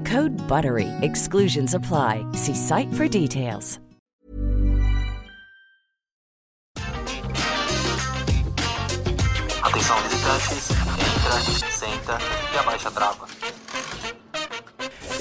Code BUTTERY. Exclusions apply. See site for details. Atenção visitantes, entra, senta e abaixa a trava.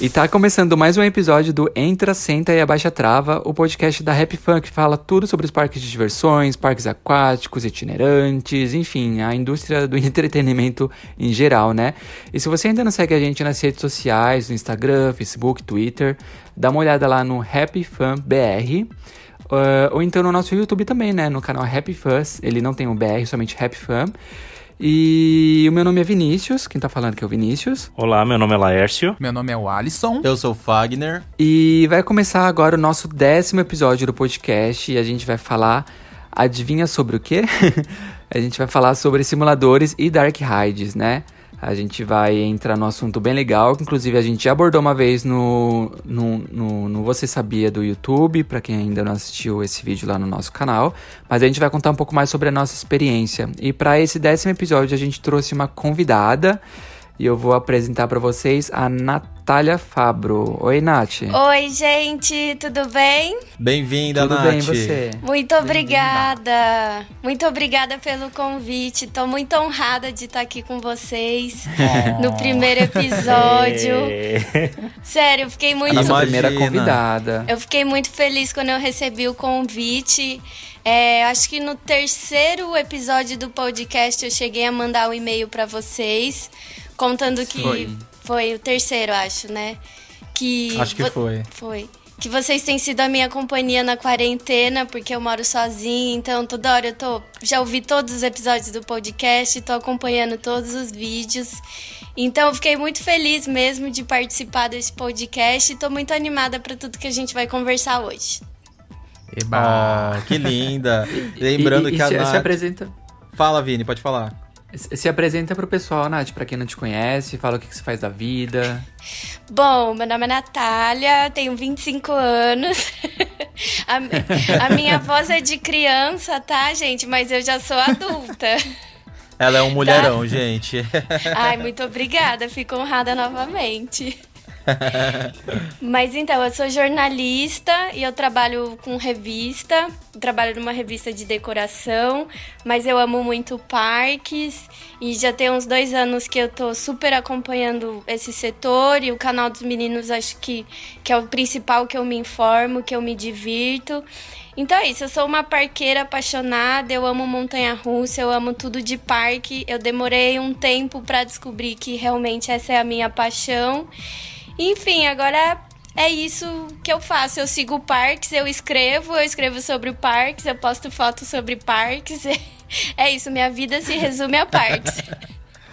E tá começando mais um episódio do Entra, Senta e Abaixa Trava, o podcast da Rap Fun que fala tudo sobre os parques de diversões, parques aquáticos, itinerantes, enfim, a indústria do entretenimento em geral, né? E se você ainda não segue a gente nas redes sociais, no Instagram, Facebook, Twitter, dá uma olhada lá no Happy Fun BR. Uh, ou então no nosso YouTube também, né? No canal Happy Fun. Ele não tem o BR, somente Happy Fun. E o meu nome é Vinícius, quem tá falando aqui é o Vinícius. Olá, meu nome é Laércio. Meu nome é o Alisson. Eu sou o Fagner. E vai começar agora o nosso décimo episódio do podcast e a gente vai falar. Adivinha sobre o quê? a gente vai falar sobre simuladores e dark rides, né? A gente vai entrar no assunto bem legal, que inclusive a gente já abordou uma vez no, no, no, no Você Sabia do YouTube, para quem ainda não assistiu esse vídeo lá no nosso canal. Mas a gente vai contar um pouco mais sobre a nossa experiência. E para esse décimo episódio a gente trouxe uma convidada e eu vou apresentar para vocês a Natália Fabro. Oi, Nath. Oi, gente, tudo bem? Bem-vinda, Tudo Nath. bem, você? Muito obrigada. Muito obrigada pelo convite. Tô muito honrada de estar aqui com vocês no primeiro episódio. Sério, eu fiquei muito Nossa primeira convidada. Eu fiquei muito feliz quando eu recebi o convite. É, acho que no terceiro episódio do podcast eu cheguei a mandar um e-mail para vocês, contando que Foi. foi o terceiro, acho, né? Que Acho que foi. Foi. Que vocês têm sido a minha companhia na quarentena, porque eu moro sozinha, então toda hora eu tô. Já ouvi todos os episódios do podcast, tô acompanhando todos os vídeos. Então eu fiquei muito feliz mesmo de participar desse podcast e tô muito animada para tudo que a gente vai conversar hoje. Eba. Ah, que linda. Lembrando E- e que a se, Nath... se apresenta. Fala, Vini, pode falar. Se se apresenta pro pessoal, Nath, pra quem não te conhece, fala o que, que você faz da vida. Bom, meu nome é Natália, tenho 25 anos. a, a minha voz é de criança, tá, gente? Mas eu já sou adulta. Ela é um Tá. mulherão, gente. Ai, muito obrigada, fico honrada novamente. Mas então, eu sou jornalista e eu trabalho com revista. Trabalho numa revista de decoração, mas eu amo muito parques. E já tem uns dois anos que eu tô super acompanhando esse setor. E o canal dos meninos acho que, que é o principal que eu me informo, que eu me divirto. Então é isso, eu sou uma parqueira apaixonada, eu amo montanha-russa, eu amo tudo de parque. Eu demorei um tempo pra descobrir que realmente essa é a minha paixão. Enfim, agora é isso que eu faço. Eu sigo parques, eu escrevo, eu escrevo sobre parques, eu posto fotos sobre parques. É isso, minha vida se resume a parques.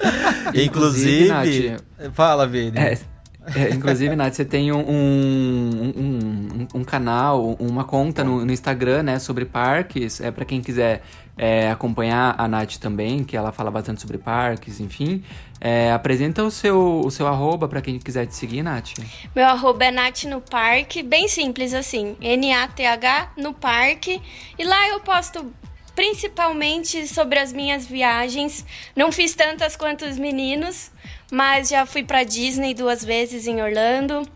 Inclusive... Nath, Fala, Vini. É, é, inclusive, Nath, você tem um, um, um, um canal, uma conta no, no Instagram, né, sobre parques. É para quem quiser é, acompanhar a Nath também, que ela fala bastante sobre parques, enfim. É, apresenta o seu, o seu arroba para quem quiser te seguir, Nath. Meu arroba é Nath no Parque, bem simples assim, N-A-T-H no Parque. E lá eu posto principalmente sobre as minhas viagens. Não fiz tantas quanto os meninos, mas já fui para Disney duas vezes em Orlando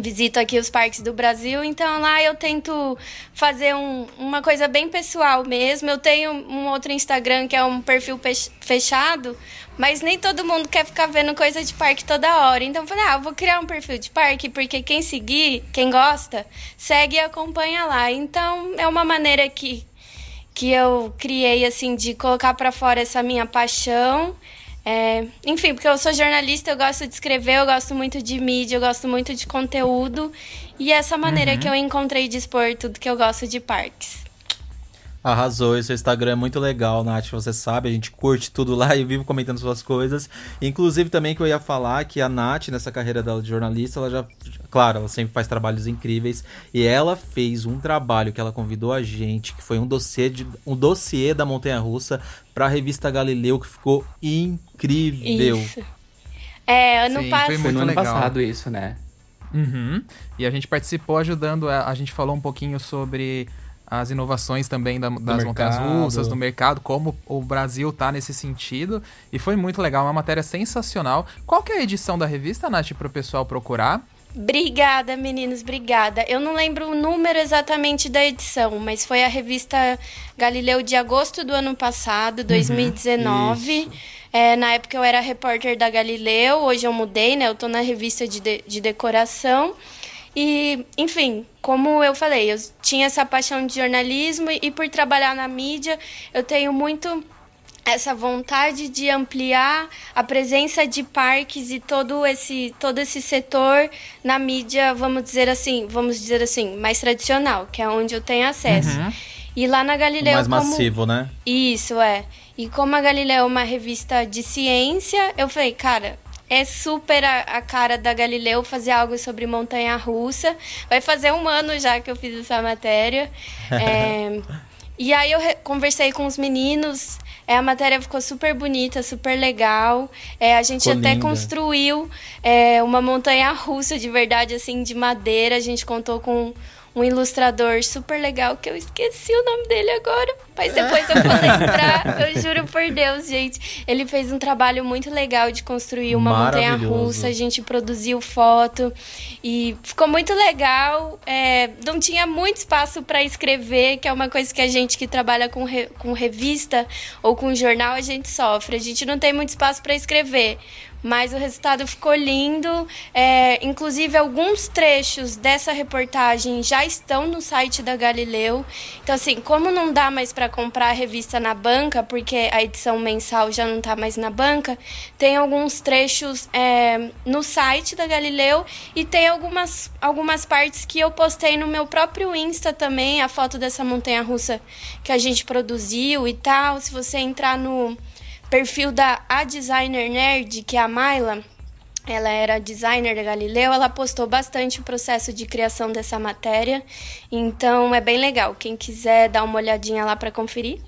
visito aqui os parques do Brasil, então lá eu tento fazer um, uma coisa bem pessoal mesmo. Eu tenho um outro Instagram que é um perfil fechado, mas nem todo mundo quer ficar vendo coisa de parque toda hora. Então eu falei, ah, eu vou criar um perfil de parque, porque quem seguir, quem gosta, segue e acompanha lá. Então é uma maneira que, que eu criei, assim, de colocar para fora essa minha paixão é, enfim, porque eu sou jornalista, eu gosto de escrever, eu gosto muito de mídia, eu gosto muito de conteúdo. E essa maneira uhum. que eu encontrei de expor tudo que eu gosto de parques. Arrasou, e seu Instagram é muito legal, Nath, você sabe, a gente curte tudo lá e vivo comentando suas coisas. Inclusive também que eu ia falar que a Nath, nessa carreira dela de jornalista, ela já, claro, ela sempre faz trabalhos incríveis e ela fez um trabalho que ela convidou a gente, que foi um dossiê, de, um dossiê da Montanha Russa para a revista Galileu, que ficou incrível. Isso. É, ano Sim, passado. Foi muito no ano passado isso, né? Uhum. E a gente participou ajudando, a, a gente falou um pouquinho sobre as inovações também da, das montanhas russas, do mercado, como o Brasil tá nesse sentido. E foi muito legal, uma matéria sensacional. Qual que é a edição da revista, Nath, para o pessoal procurar? Obrigada, meninos, obrigada. Eu não lembro o número exatamente da edição, mas foi a revista Galileu de agosto do ano passado, 2019. Uhum, é, na época eu era repórter da Galileu, hoje eu mudei, né? Eu tô na revista de, de, de decoração. E, enfim, como eu falei, eu tinha essa paixão de jornalismo e, e por trabalhar na mídia, eu tenho muito essa vontade de ampliar a presença de parques e todo esse todo esse setor na mídia, vamos dizer assim, vamos dizer assim, mais tradicional, que é onde eu tenho acesso. Uhum. E lá na Galileu mais como... massivo, né? Isso é. E como a Galileu é uma revista de ciência, eu falei, cara, é super a, a, cara da Galileu fazer algo sobre montanha russa. Vai fazer um ano já que eu fiz essa matéria. É, e aí eu conversei com os meninos. É, a matéria ficou super bonita, super legal. É, a gente ficou até linda. construiu é, uma montanha russa de verdade, assim, de madeira. A gente contou com um ilustrador super legal que eu esqueci o nome dele agora, mas depois eu vou lembrar. eu juro por Deus, gente. Ele fez um trabalho muito legal de construir uma montanha russa. A gente produziu foto e ficou muito legal. É, não tinha muito espaço para escrever, que é uma coisa que a gente que trabalha com, re, com revista ou com jornal a gente sofre. A gente não tem muito espaço para escrever mas o resultado ficou lindo. É, inclusive, alguns trechos dessa reportagem já estão no site da Galileu. Então, assim, como não dá mais para comprar a revista na banca, porque a edição mensal já não está mais na banca, tem alguns trechos é, no site da Galileu e tem algumas, algumas partes que eu postei no meu próprio Insta também, a foto dessa montanha russa que a gente produziu e tal. Se você entrar no perfil da A Designer Nerd, que é a Mayla, ela era designer da Galileu, ela postou bastante o processo de criação dessa matéria. Então é bem legal. Quem quiser dar uma olhadinha lá para conferir,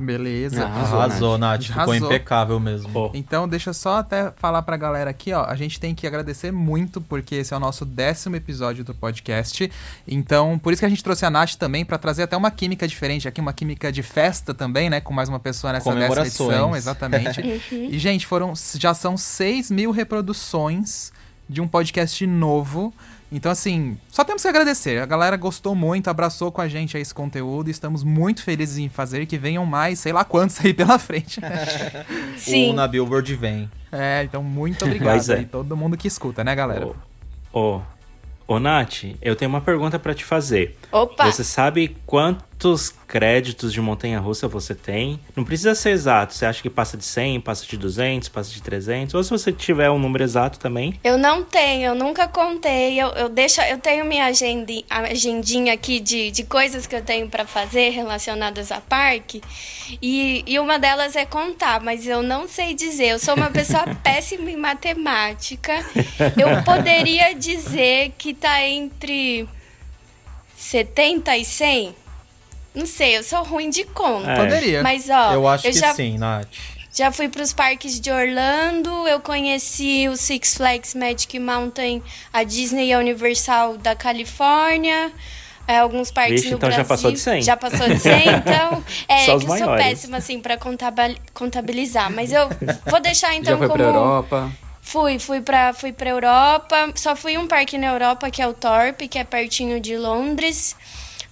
Beleza. Arrasou, Arrasou Nath. Nath. Ficou impecável mesmo. Então, deixa eu só até falar pra galera aqui, ó. A gente tem que agradecer muito, porque esse é o nosso décimo episódio do podcast. Então, por isso que a gente trouxe a Nath também, para trazer até uma química diferente aqui, uma química de festa também, né? Com mais uma pessoa nessa décima edição. Exatamente. e, gente, foram já são 6 mil reproduções de um podcast novo. Então, assim, só temos que agradecer. A galera gostou muito, abraçou com a gente esse conteúdo e estamos muito felizes em fazer que venham mais, sei lá quantos aí pela frente. Sim. O na Billboard vem. É, então muito obrigado é. aí todo mundo que escuta, né, galera? Ô, oh, oh, Nath, eu tenho uma pergunta para te fazer. Opa! Você sabe quantos créditos de montanha-russa você tem? Não precisa ser exato. Você acha que passa de 100, passa de 200, passa de 300? Ou se você tiver um número exato também? Eu não tenho, eu nunca contei. Eu, eu deixo, eu tenho minha agendi, agendinha aqui de, de coisas que eu tenho para fazer relacionadas a parque. E, e uma delas é contar, mas eu não sei dizer. Eu sou uma pessoa péssima em matemática. Eu poderia dizer que tá entre 70 e 100? Não sei, eu sou ruim de conta. É. Poderia. Mas, ó, eu acho que já, sim, Nath. já fui pros parques de Orlando, eu conheci o Six Flags Magic Mountain, a Disney e a Universal da Califórnia. é, alguns parques Vixe, no então já Brasil. passou de 100. Já passou de 100, então. É Só os que eu sou péssima, assim, pra contabali- contabilizar. Mas eu vou deixar então Já foi como. pra Europa. Fui, fui pra, fui pra Europa. Só fui um parque na Europa, que é o Torp, que é pertinho de Londres.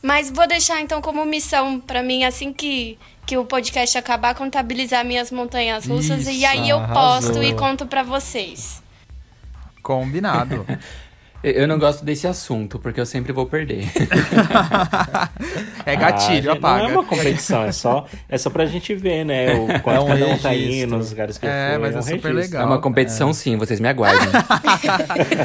Mas vou deixar então como missão pra mim, assim que, que o podcast acabar, contabilizar minhas montanhas russas. e Isso, aí eu arrasou. posto e conto pra vocês. Combinado. Eu- não gosto desse assunto, porque eu sempre vou perder. É gatilho, Ah, apaga. Não é uma competição, é só, é só pra gente ver, né? O quanto É um cada um tá registro. indo, nos lugares que É, foi. mas é um super registro. legal. É uma competição, sim, vocês me aguardem.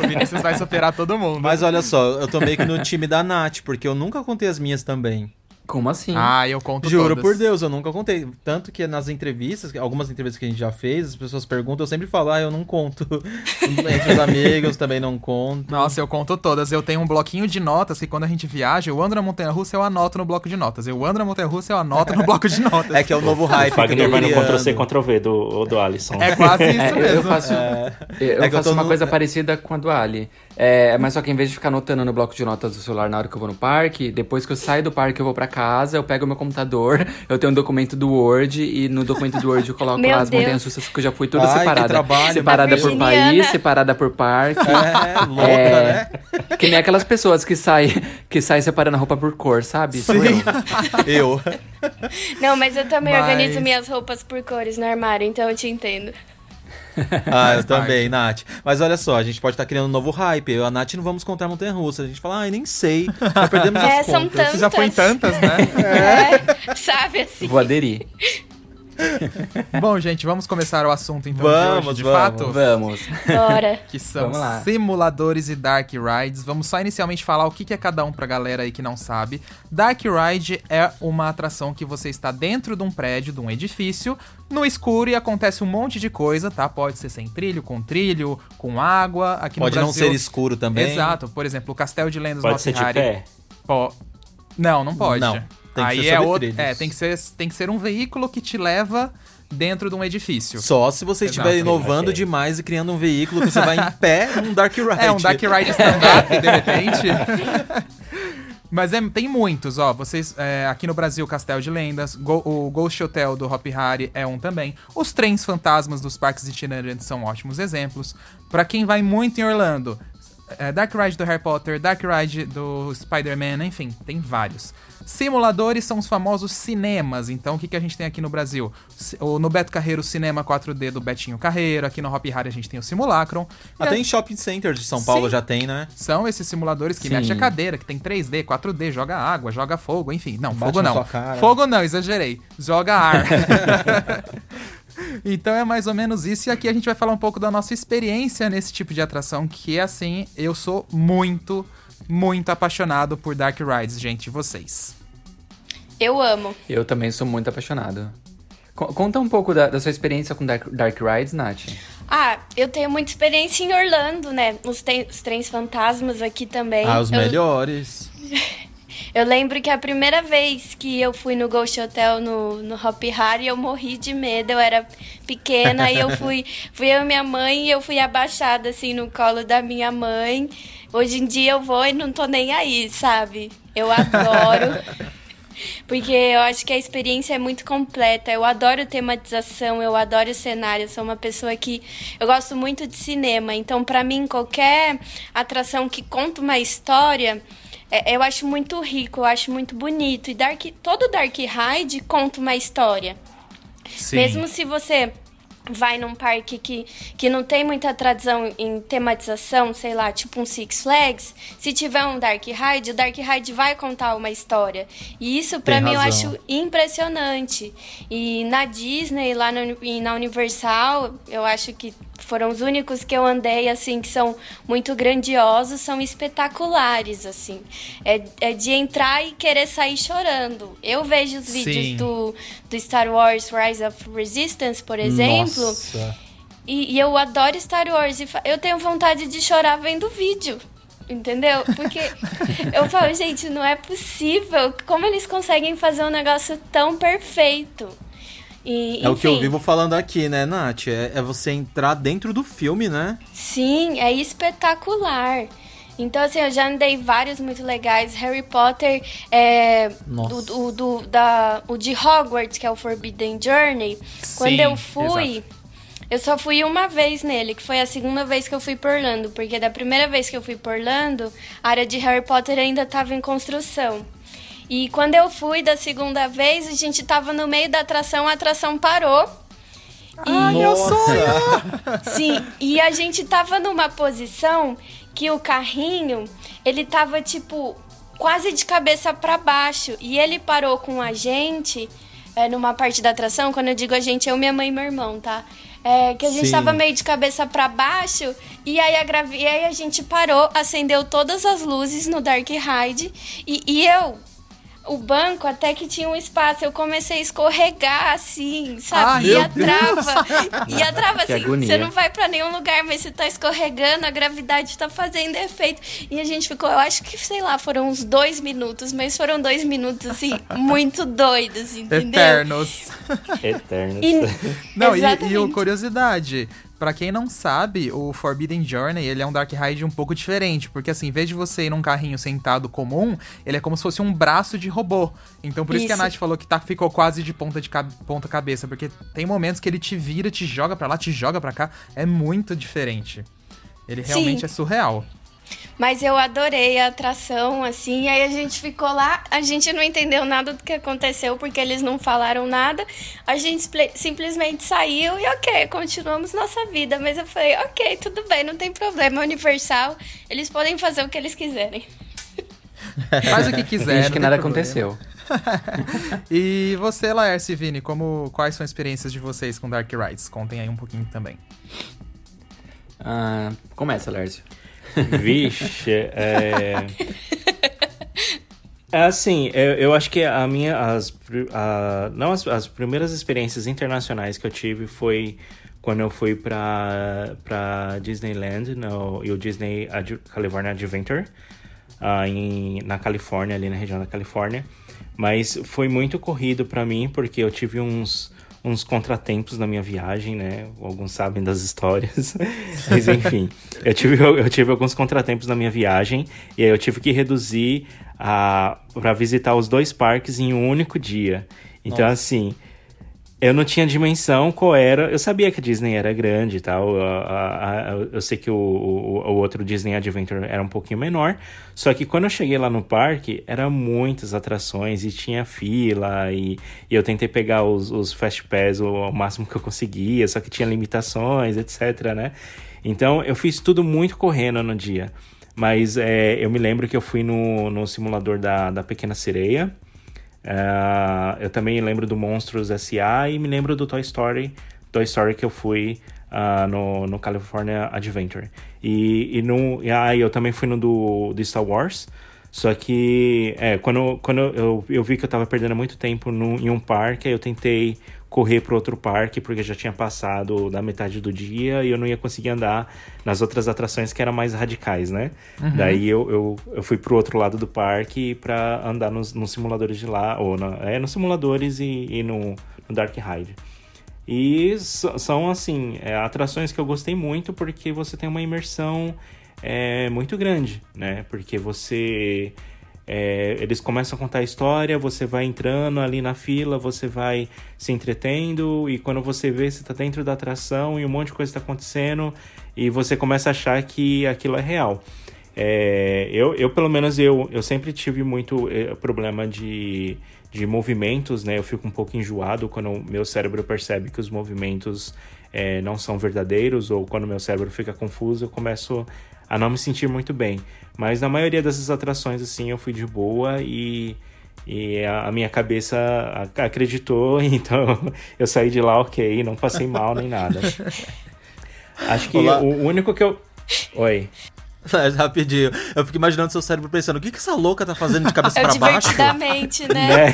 o Vinícius vai superar todo mundo. Mas olha só, eu tô meio que no time da Nath, porque eu nunca contei as minhas também. Como assim? Ah, eu conto Juro todas. por Deus, eu nunca contei. Tanto que nas entrevistas, algumas entrevistas que a gente já fez, as pessoas perguntam, eu sempre falo, ah, eu não conto. Entre os amigos também não conto. Nossa, eu conto todas. Eu tenho um bloquinho de notas que quando a gente viaja, eu ando na montanha russa, eu anoto no bloco de notas. Eu ando na montanha russa, eu anoto no bloco de notas. É que é o novo O hype eu Fagner vai no. Ctrl-C, Ctrl-V do, do Alisson. É quase isso É, eu- mesmo. eu faço, É. eu É faço uma no- coisa parecida com a do Ali. É, mas só que em vez de ficar anotando no bloco de notas do celular na hora que eu vou no parque, depois que eu saio do parque eu vou pra casa, eu pego meu computador, eu tenho um documento do Word e no documento do Word eu coloco lá as montanhas russas que eu já fui Ai, que separada. trabalho, separada por país, separada por parque. É, louca, É, né? Que nem aquelas pessoas que saem que sai separando a roupa por cor, sabe? Sou Sim. eu. Eu. Não, mas eu também Mas- organizo minhas roupas por cores no armário, então eu te entendo. Ah, eu também, Nath. Mas olha só, a gente pode estar criando um novo hype. Eu e a Nath não vamos contar montanha russa. A gente fala, ai, nem sei. Já perdemos É, as são contas. tantas. Já foi em tantas, né? É, sabe assim? Vou aderir. Bom, gente, vamos começar o assunto então Vamos, de hoje, de vamos. fato. Vamos. Bora. Que são simuladores e Dark Rides. Vamos só inicialmente falar o que é cada um pra galera aí que não sabe. Dark Ride é uma atração que você está dentro de um prédio, de um edifício, no escuro e acontece um monte de coisa, tá? Pode ser sem trilho, com trilho, com água. Aqui Pode no não Brasil... ser escuro também. Exato. Por exemplo, o Castelo de Lendas Pode no ser de pé? Po- Não, não pode. Não, tem que Aí ser é outro. trilhos. É, tem que ser, tem que ser um veículo que te leva dentro de um edifício. Só se você estiver inovando demais e criando um veículo que você vai em pé num Dark Ride. É um Dark Ride stand-up, de repente. Mas é- tem muitos, ó. Vocês. é, aqui no Brasil, Castelo de Lendas. Go- o Ghost Hotel do Hop Hari é um também. Os trens fantasmas dos parques itinerantes são ótimos exemplos. Pra quem vai muito em Orlando, é, Dark Ride do Harry Potter, Dark Ride do Spider-Man, enfim, tem vários. Simuladores são os famosos cinemas. Então, o que, que a gente tem aqui no Brasil? No Beto Carreiro, o cinema 4D do Betinho Carreiro. Aqui no Hop Hari a gente tem o Simulacron. Até a- em shopping center de São Paulo Sim. já tem, né? são esses simuladores que Sim. mexe a cadeira, que tem 3D, 4D, joga água, joga fogo, enfim. Não, Bate fogo não. Fogo não, exagerei. Joga ar. então é mais ou menos isso. E aqui a gente vai falar um pouco da nossa experiência nesse tipo de atração, que é assim, eu sou muito, muito apaixonado por Dark Rides, gente, vocês. Eu amo. Eu também sou muito apaixonado. Co- Conta um pouco da, da sua experiência com Dark, Dark Rides, Nath. Ah, eu tenho muita experiência em Orlando, né? Os, os trens fantasmas aqui também. Ah, os Eu- melhores. Eu lembro que a primeira vez que eu fui no Ghost Hotel no, no Hop Hari, eu morri de medo. Eu era pequena e eu fui, fui eu e minha mãe e eu fui abaixada assim no colo da minha mãe. Hoje em dia eu vou e não tô nem aí, sabe? Eu adoro. Porque eu acho que a experiência é muito completa. Eu adoro tematização, eu adoro cenário. Eu sou uma pessoa que eu gosto muito de cinema. Então, pra mim, qualquer atração que conta uma história, é- eu acho muito rico, eu acho muito bonito. E Dark, todo Dark Ride conta uma história. Sim. Mesmo se você vai num parque que, que não tem muita tradição em tematização, sei lá, tipo um Six Flags, se tiver um Dark Ride, o Dark Ride vai contar uma história. E isso pra Tem mim eu razão. acho impressionante. E na Disney, lá no, e na Universal, eu acho que foram os únicos que eu andei, assim, que são muito grandiosos, são espetaculares, assim. É, é de entrar e querer sair chorando. Eu vejo os vídeos Sim. do, do Star Wars Rise of Resistance, por exemplo, Nossa. e, e eu adoro Star Wars. E eu tenho vontade de chorar vendo o vídeo. Entendeu? Porque eu falo, gente, não é possível. Como eles conseguem fazer um negócio tão perfeito? E, é o que eu vivo falando aqui, né, Nath? É, é, você entrar dentro do filme, né? Sim, é espetacular. Então, assim, eu já andei vários muito legais. Harry Potter, é, do, do, do, da, o de Hogwarts, que é o Forbidden Journey. Sim, Quando eu fui, exato. eu só fui uma vez nele, que foi a segunda vez que eu fui por Orlando. Porque da primeira vez que eu fui por Orlando, a área de Harry Potter ainda estava em construção. E quando eu fui da segunda vez, a gente tava no meio da atração, a atração parou. Ai, meu sonho! Sim, e a gente tava numa posição que o carrinho, ele tava tipo quase de cabeça para baixo e ele parou com a gente é, numa parte da atração, quando eu digo a gente, eu, minha mãe e meu irmão, tá? É, que a gente Sim. tava meio de cabeça para baixo e aí, a gravi... e aí a gente parou, acendeu todas as luzes no Dark Ride e, e eu o banco até que tinha um espaço. Eu comecei a escorregar, assim, sabe? e a trava. E a trava, assim, você não vai para nenhum lugar, mas você tá escorregando, a gravidade tá fazendo efeito. E a gente ficou, eu acho que, sei lá, foram uns dois minutos, mas foram dois minutos, assim, muito doidos, entendeu? Eternos. Eternos. E, não, e, e curiosidade, Pra quem não sabe, o Forbidden Journey, ele é um Dark Ride um pouco diferente, porque assim, em vez de você ir num carrinho sentado comum, ele é como se fosse um braço de robô. Então por isso, isso que a Nath falou que tá, ficou quase de ponta de ponta cabeça, porque tem momentos que ele te vira, te joga para lá, te joga para cá, é muito diferente. Ele realmente Sim. é surreal. Mas eu adorei a atração, assim. Aí a gente ficou lá, a gente não entendeu nada do que aconteceu, porque eles não falaram nada. A gente simplesmente saiu e, ok, continuamos nossa vida. Mas eu falei, ok, tudo bem, não tem problema. Universal, eles podem fazer o que eles quiserem. Faz o que quiser. Acho que nada aconteceu. e você, Laércio e Vini, como, quais são as experiências de vocês com Dark Rides? Contem aí um pouquinho também. Uh, começa, Laércio. Vixe, é. É assim, eu, eu acho que a minha. As, a, não as, as primeiras experiências internacionais que eu tive foi quando eu fui pra, pra Disneyland no, e o Disney Ad, California Adventure uh, em, na Califórnia, ali na região da Califórnia. Mas foi muito corrido para mim porque eu tive uns uns contratempos na minha viagem, né? Alguns sabem das histórias. Mas enfim, eu tive, eu tive alguns contratempos na minha viagem e aí eu tive que reduzir a para visitar os dois parques em um único dia. Então, Nossa. assim, eu não tinha dimensão qual era. Eu sabia que a Disney era grande e tal. eu sei que o, o, o, outro Disney Adventure era um pouquinho menor. Só que quando eu cheguei lá no parque, eram muitas atrações e tinha fila. E, e eu tentei pegar os, os Fast Pass o, o máximo que eu conseguia, só que tinha limitações, etc, né? Então eu fiz tudo muito correndo no dia. Mas é, eu me lembro que eu fui no, no simulador da, da Pequena Sereia. Uh, eu também lembro do Monstros S.A. e me lembro do Toy Story, Toy Story que eu fui uh, no, no California Adventure. E, e, no, e aí eu também fui no do, do Star Wars. Só que é, quando, quando eu, eu vi que eu tava perdendo muito tempo no, em um parque, aí eu tentei correr para outro parque porque já tinha passado da metade do dia e eu não ia conseguir andar nas outras atrações que eram mais radicais, né? Uhum. Daí eu, eu, eu fui pro outro lado do parque para andar nos, nos, simuladores de lá, ou na, é, nos simuladores e, e no, no, Dark Ride. E são, assim, é, atrações que eu gostei muito porque você tem uma imersão é, muito grande, né? Porque você é, eles começam a contar a história, você vai entrando ali na fila, você vai se entretendo, e quando você vê, você está dentro da atração e um monte de coisa está acontecendo, e você começa a achar que aquilo é real. É, eu, eu, pelo menos, eu, eu sempre tive muito é, problema de, de movimentos, né? Eu fico um pouco enjoado quando o meu cérebro percebe que os movimentos é, não são verdadeiros, ou quando o meu cérebro fica confuso, eu começo a não me sentir muito bem. Mas na maioria dessas atrações, assim, eu fui de boa e, e a, a minha cabeça acreditou, então eu saí de lá ok, não passei mal nem nada. Acho que Olá. o único que eu. Oi. Rapidinho. Eu fico imaginando seu cérebro pensando, o que, que essa louca tá fazendo de cabeça é pra baixo? Divertidamente, né? né?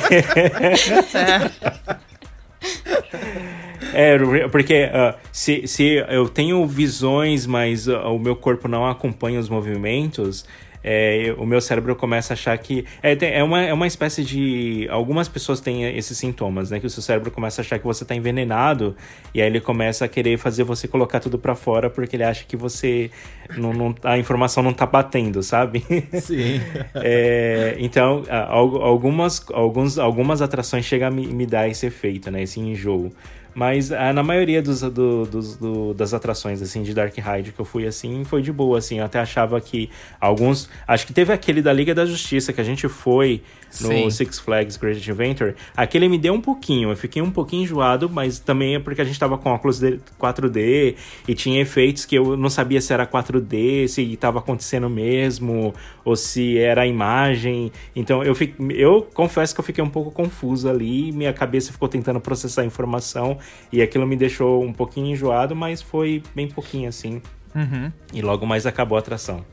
é. É, porque uh, se, se eu tenho visões, mas uh, o meu corpo não acompanha os movimentos, é, o meu cérebro começa a achar que. É, é, uma, é uma espécie de. Algumas pessoas têm esses sintomas, né? Que o seu cérebro começa a achar que você está envenenado, e aí ele começa a querer fazer você colocar tudo para fora porque ele acha que você. Não, não, a informação não tá batendo, sabe? Sim. é, então, algumas, alguns, algumas atrações chegam a me, me dar esse efeito, né? Esse enjoo. Mas ah, na maioria dos, do, dos, do, das atrações, assim, de Dark Ride que eu fui, assim, foi de boa, assim. Eu até achava que alguns... Acho que teve aquele da Liga da Justiça, que a gente foi no Sim. Six Flags Great Adventure. Aquele me deu um pouquinho, eu fiquei um pouquinho enjoado, mas também é porque a gente tava com óculos 4D e tinha efeitos que eu não sabia se era 4D, se estava acontecendo mesmo, ou se era a imagem. Então eu, fico, eu confesso que eu fiquei um pouco confuso ali, minha cabeça ficou tentando processar a informação e aquilo me deixou um pouquinho enjoado, mas foi bem pouquinho assim. Uhum. E logo mais acabou a atração.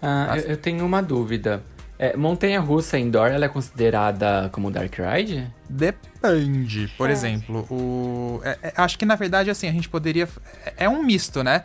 Ah, eu, eu tenho uma dúvida. É, Montanha Russa Indoor, ela é considerada como Dark Ride? Depende. Por é. exemplo, o. É, é, acho que na verdade, assim, a gente poderia. É, é um misto, né?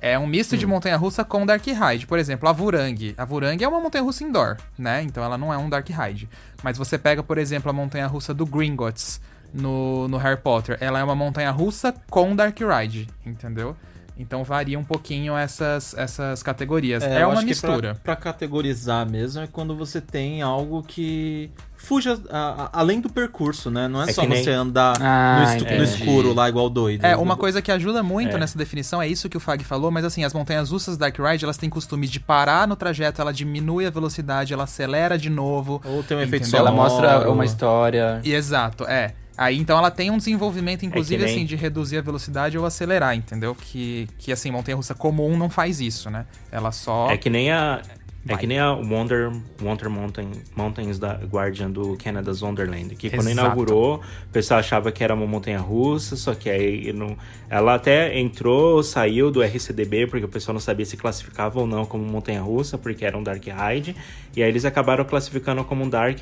É um misto hum. de montanha russa com Dark Ride. Por exemplo, a Vurang. A Vurang é uma montanha russa indoor, né? Então ela não é um Dark Ride. Mas você pega, por exemplo, a montanha russa do Gringotts no, no Harry Potter. Ela é uma montanha russa com Dark Ride, entendeu? Então varia um pouquinho essas, essas categorias. É, é uma mistura. Pra, pra, categorizar mesmo é quando você tem algo que fuja a, a, além do percurso, né? Não é, é só nem... você andar ah, no, no, escuro lá igual doido. É, uma coisa que ajuda muito é. nessa definição é isso que o Fag falou, mas assim, as montanhas russas Dark Ride, elas têm costume de parar no trajeto, ela diminui a velocidade, ela acelera de novo. Ou tem um efeito sonoro. Ela mostra uma história. E, exato, é. Aí então ela tem um desenvolvimento, inclusive, é nem... assim, de reduzir a velocidade ou acelerar, entendeu? Que, que assim, montanha russa comum não faz isso, né? Ela só. É que nem a. É que nem a Wonder, Wonder Mountain, Mountains da Guardian do Canada's Wonderland, que quando Exato. inaugurou, o pessoal achava que era uma montanha russa, só que aí não, ela até entrou, saiu do RCDB, porque o pessoal não sabia se classificava ou não como montanha russa, porque era um Dark Ride, e aí eles acabaram classificando como um Dark,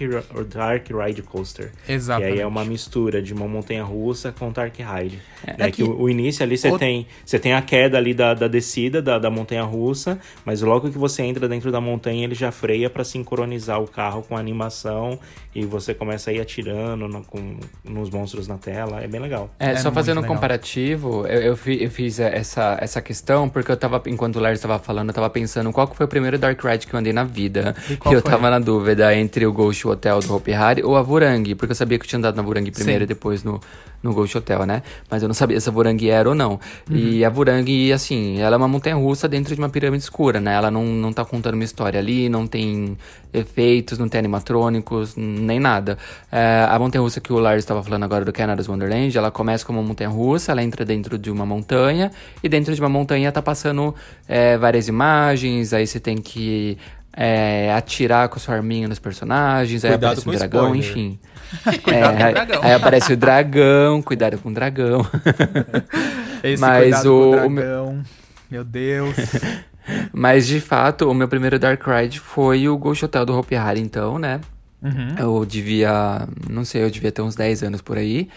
Dark Ride Coaster. Exato. E aí é uma mistura de uma montanha russa com Dark Ride. É, é que, que o, o, início ali você o... tem, você tem a queda ali da, da descida da, da montanha russa, mas logo que você entra dentro da montanha ele já freia para sincronizar o carro com a animação e você começa a ir atirando no, com, nos monstros na tela. É bem legal. É, é só fazendo um comparativo, eu, eu, eu, fiz essa, essa questão porque eu tava, enquanto o Lars estava falando, eu tava pensando qual que foi o primeiro Dark Ride que eu andei na vida. E eu tava na dúvida entre o Ghost Hotel do Hopi Hari ou a Vurang, porque eu sabia que eu tinha andado na Vurang primeiro Sim. e depois no, no Ghost Hotel, né? Mas eu não sabia se a Vurang era ou não. Uhum. E a Vurang, assim, ela é uma montanha russa dentro de uma pirâmide escura, né? Ela não, não tá contando uma história ali, não tem efeitos, não tem animatrônicos, nem nada. É, a montanha russa que o Lars estava falando agora do Canada's Wonderland, ela começa como uma montanha russa, ela entra dentro de uma montanha, e dentro de uma montanha tá passando é, várias imagens, aí você tem que é, atirar com a sua arminha nos personagens, Cuidado aí aparece um dragão, spoiler. enfim. cuidado é, com o dragão. Aí aparece o dragão, cuidado com o dragão. Esse Mas o, o dragão, meu Deus. Mas de fato, o meu primeiro Dark Ride foi o Ghost Hotel do Hopi Hari, então, né? Uhum. Eu devia, não sei, eu devia ter uns 10 anos por aí.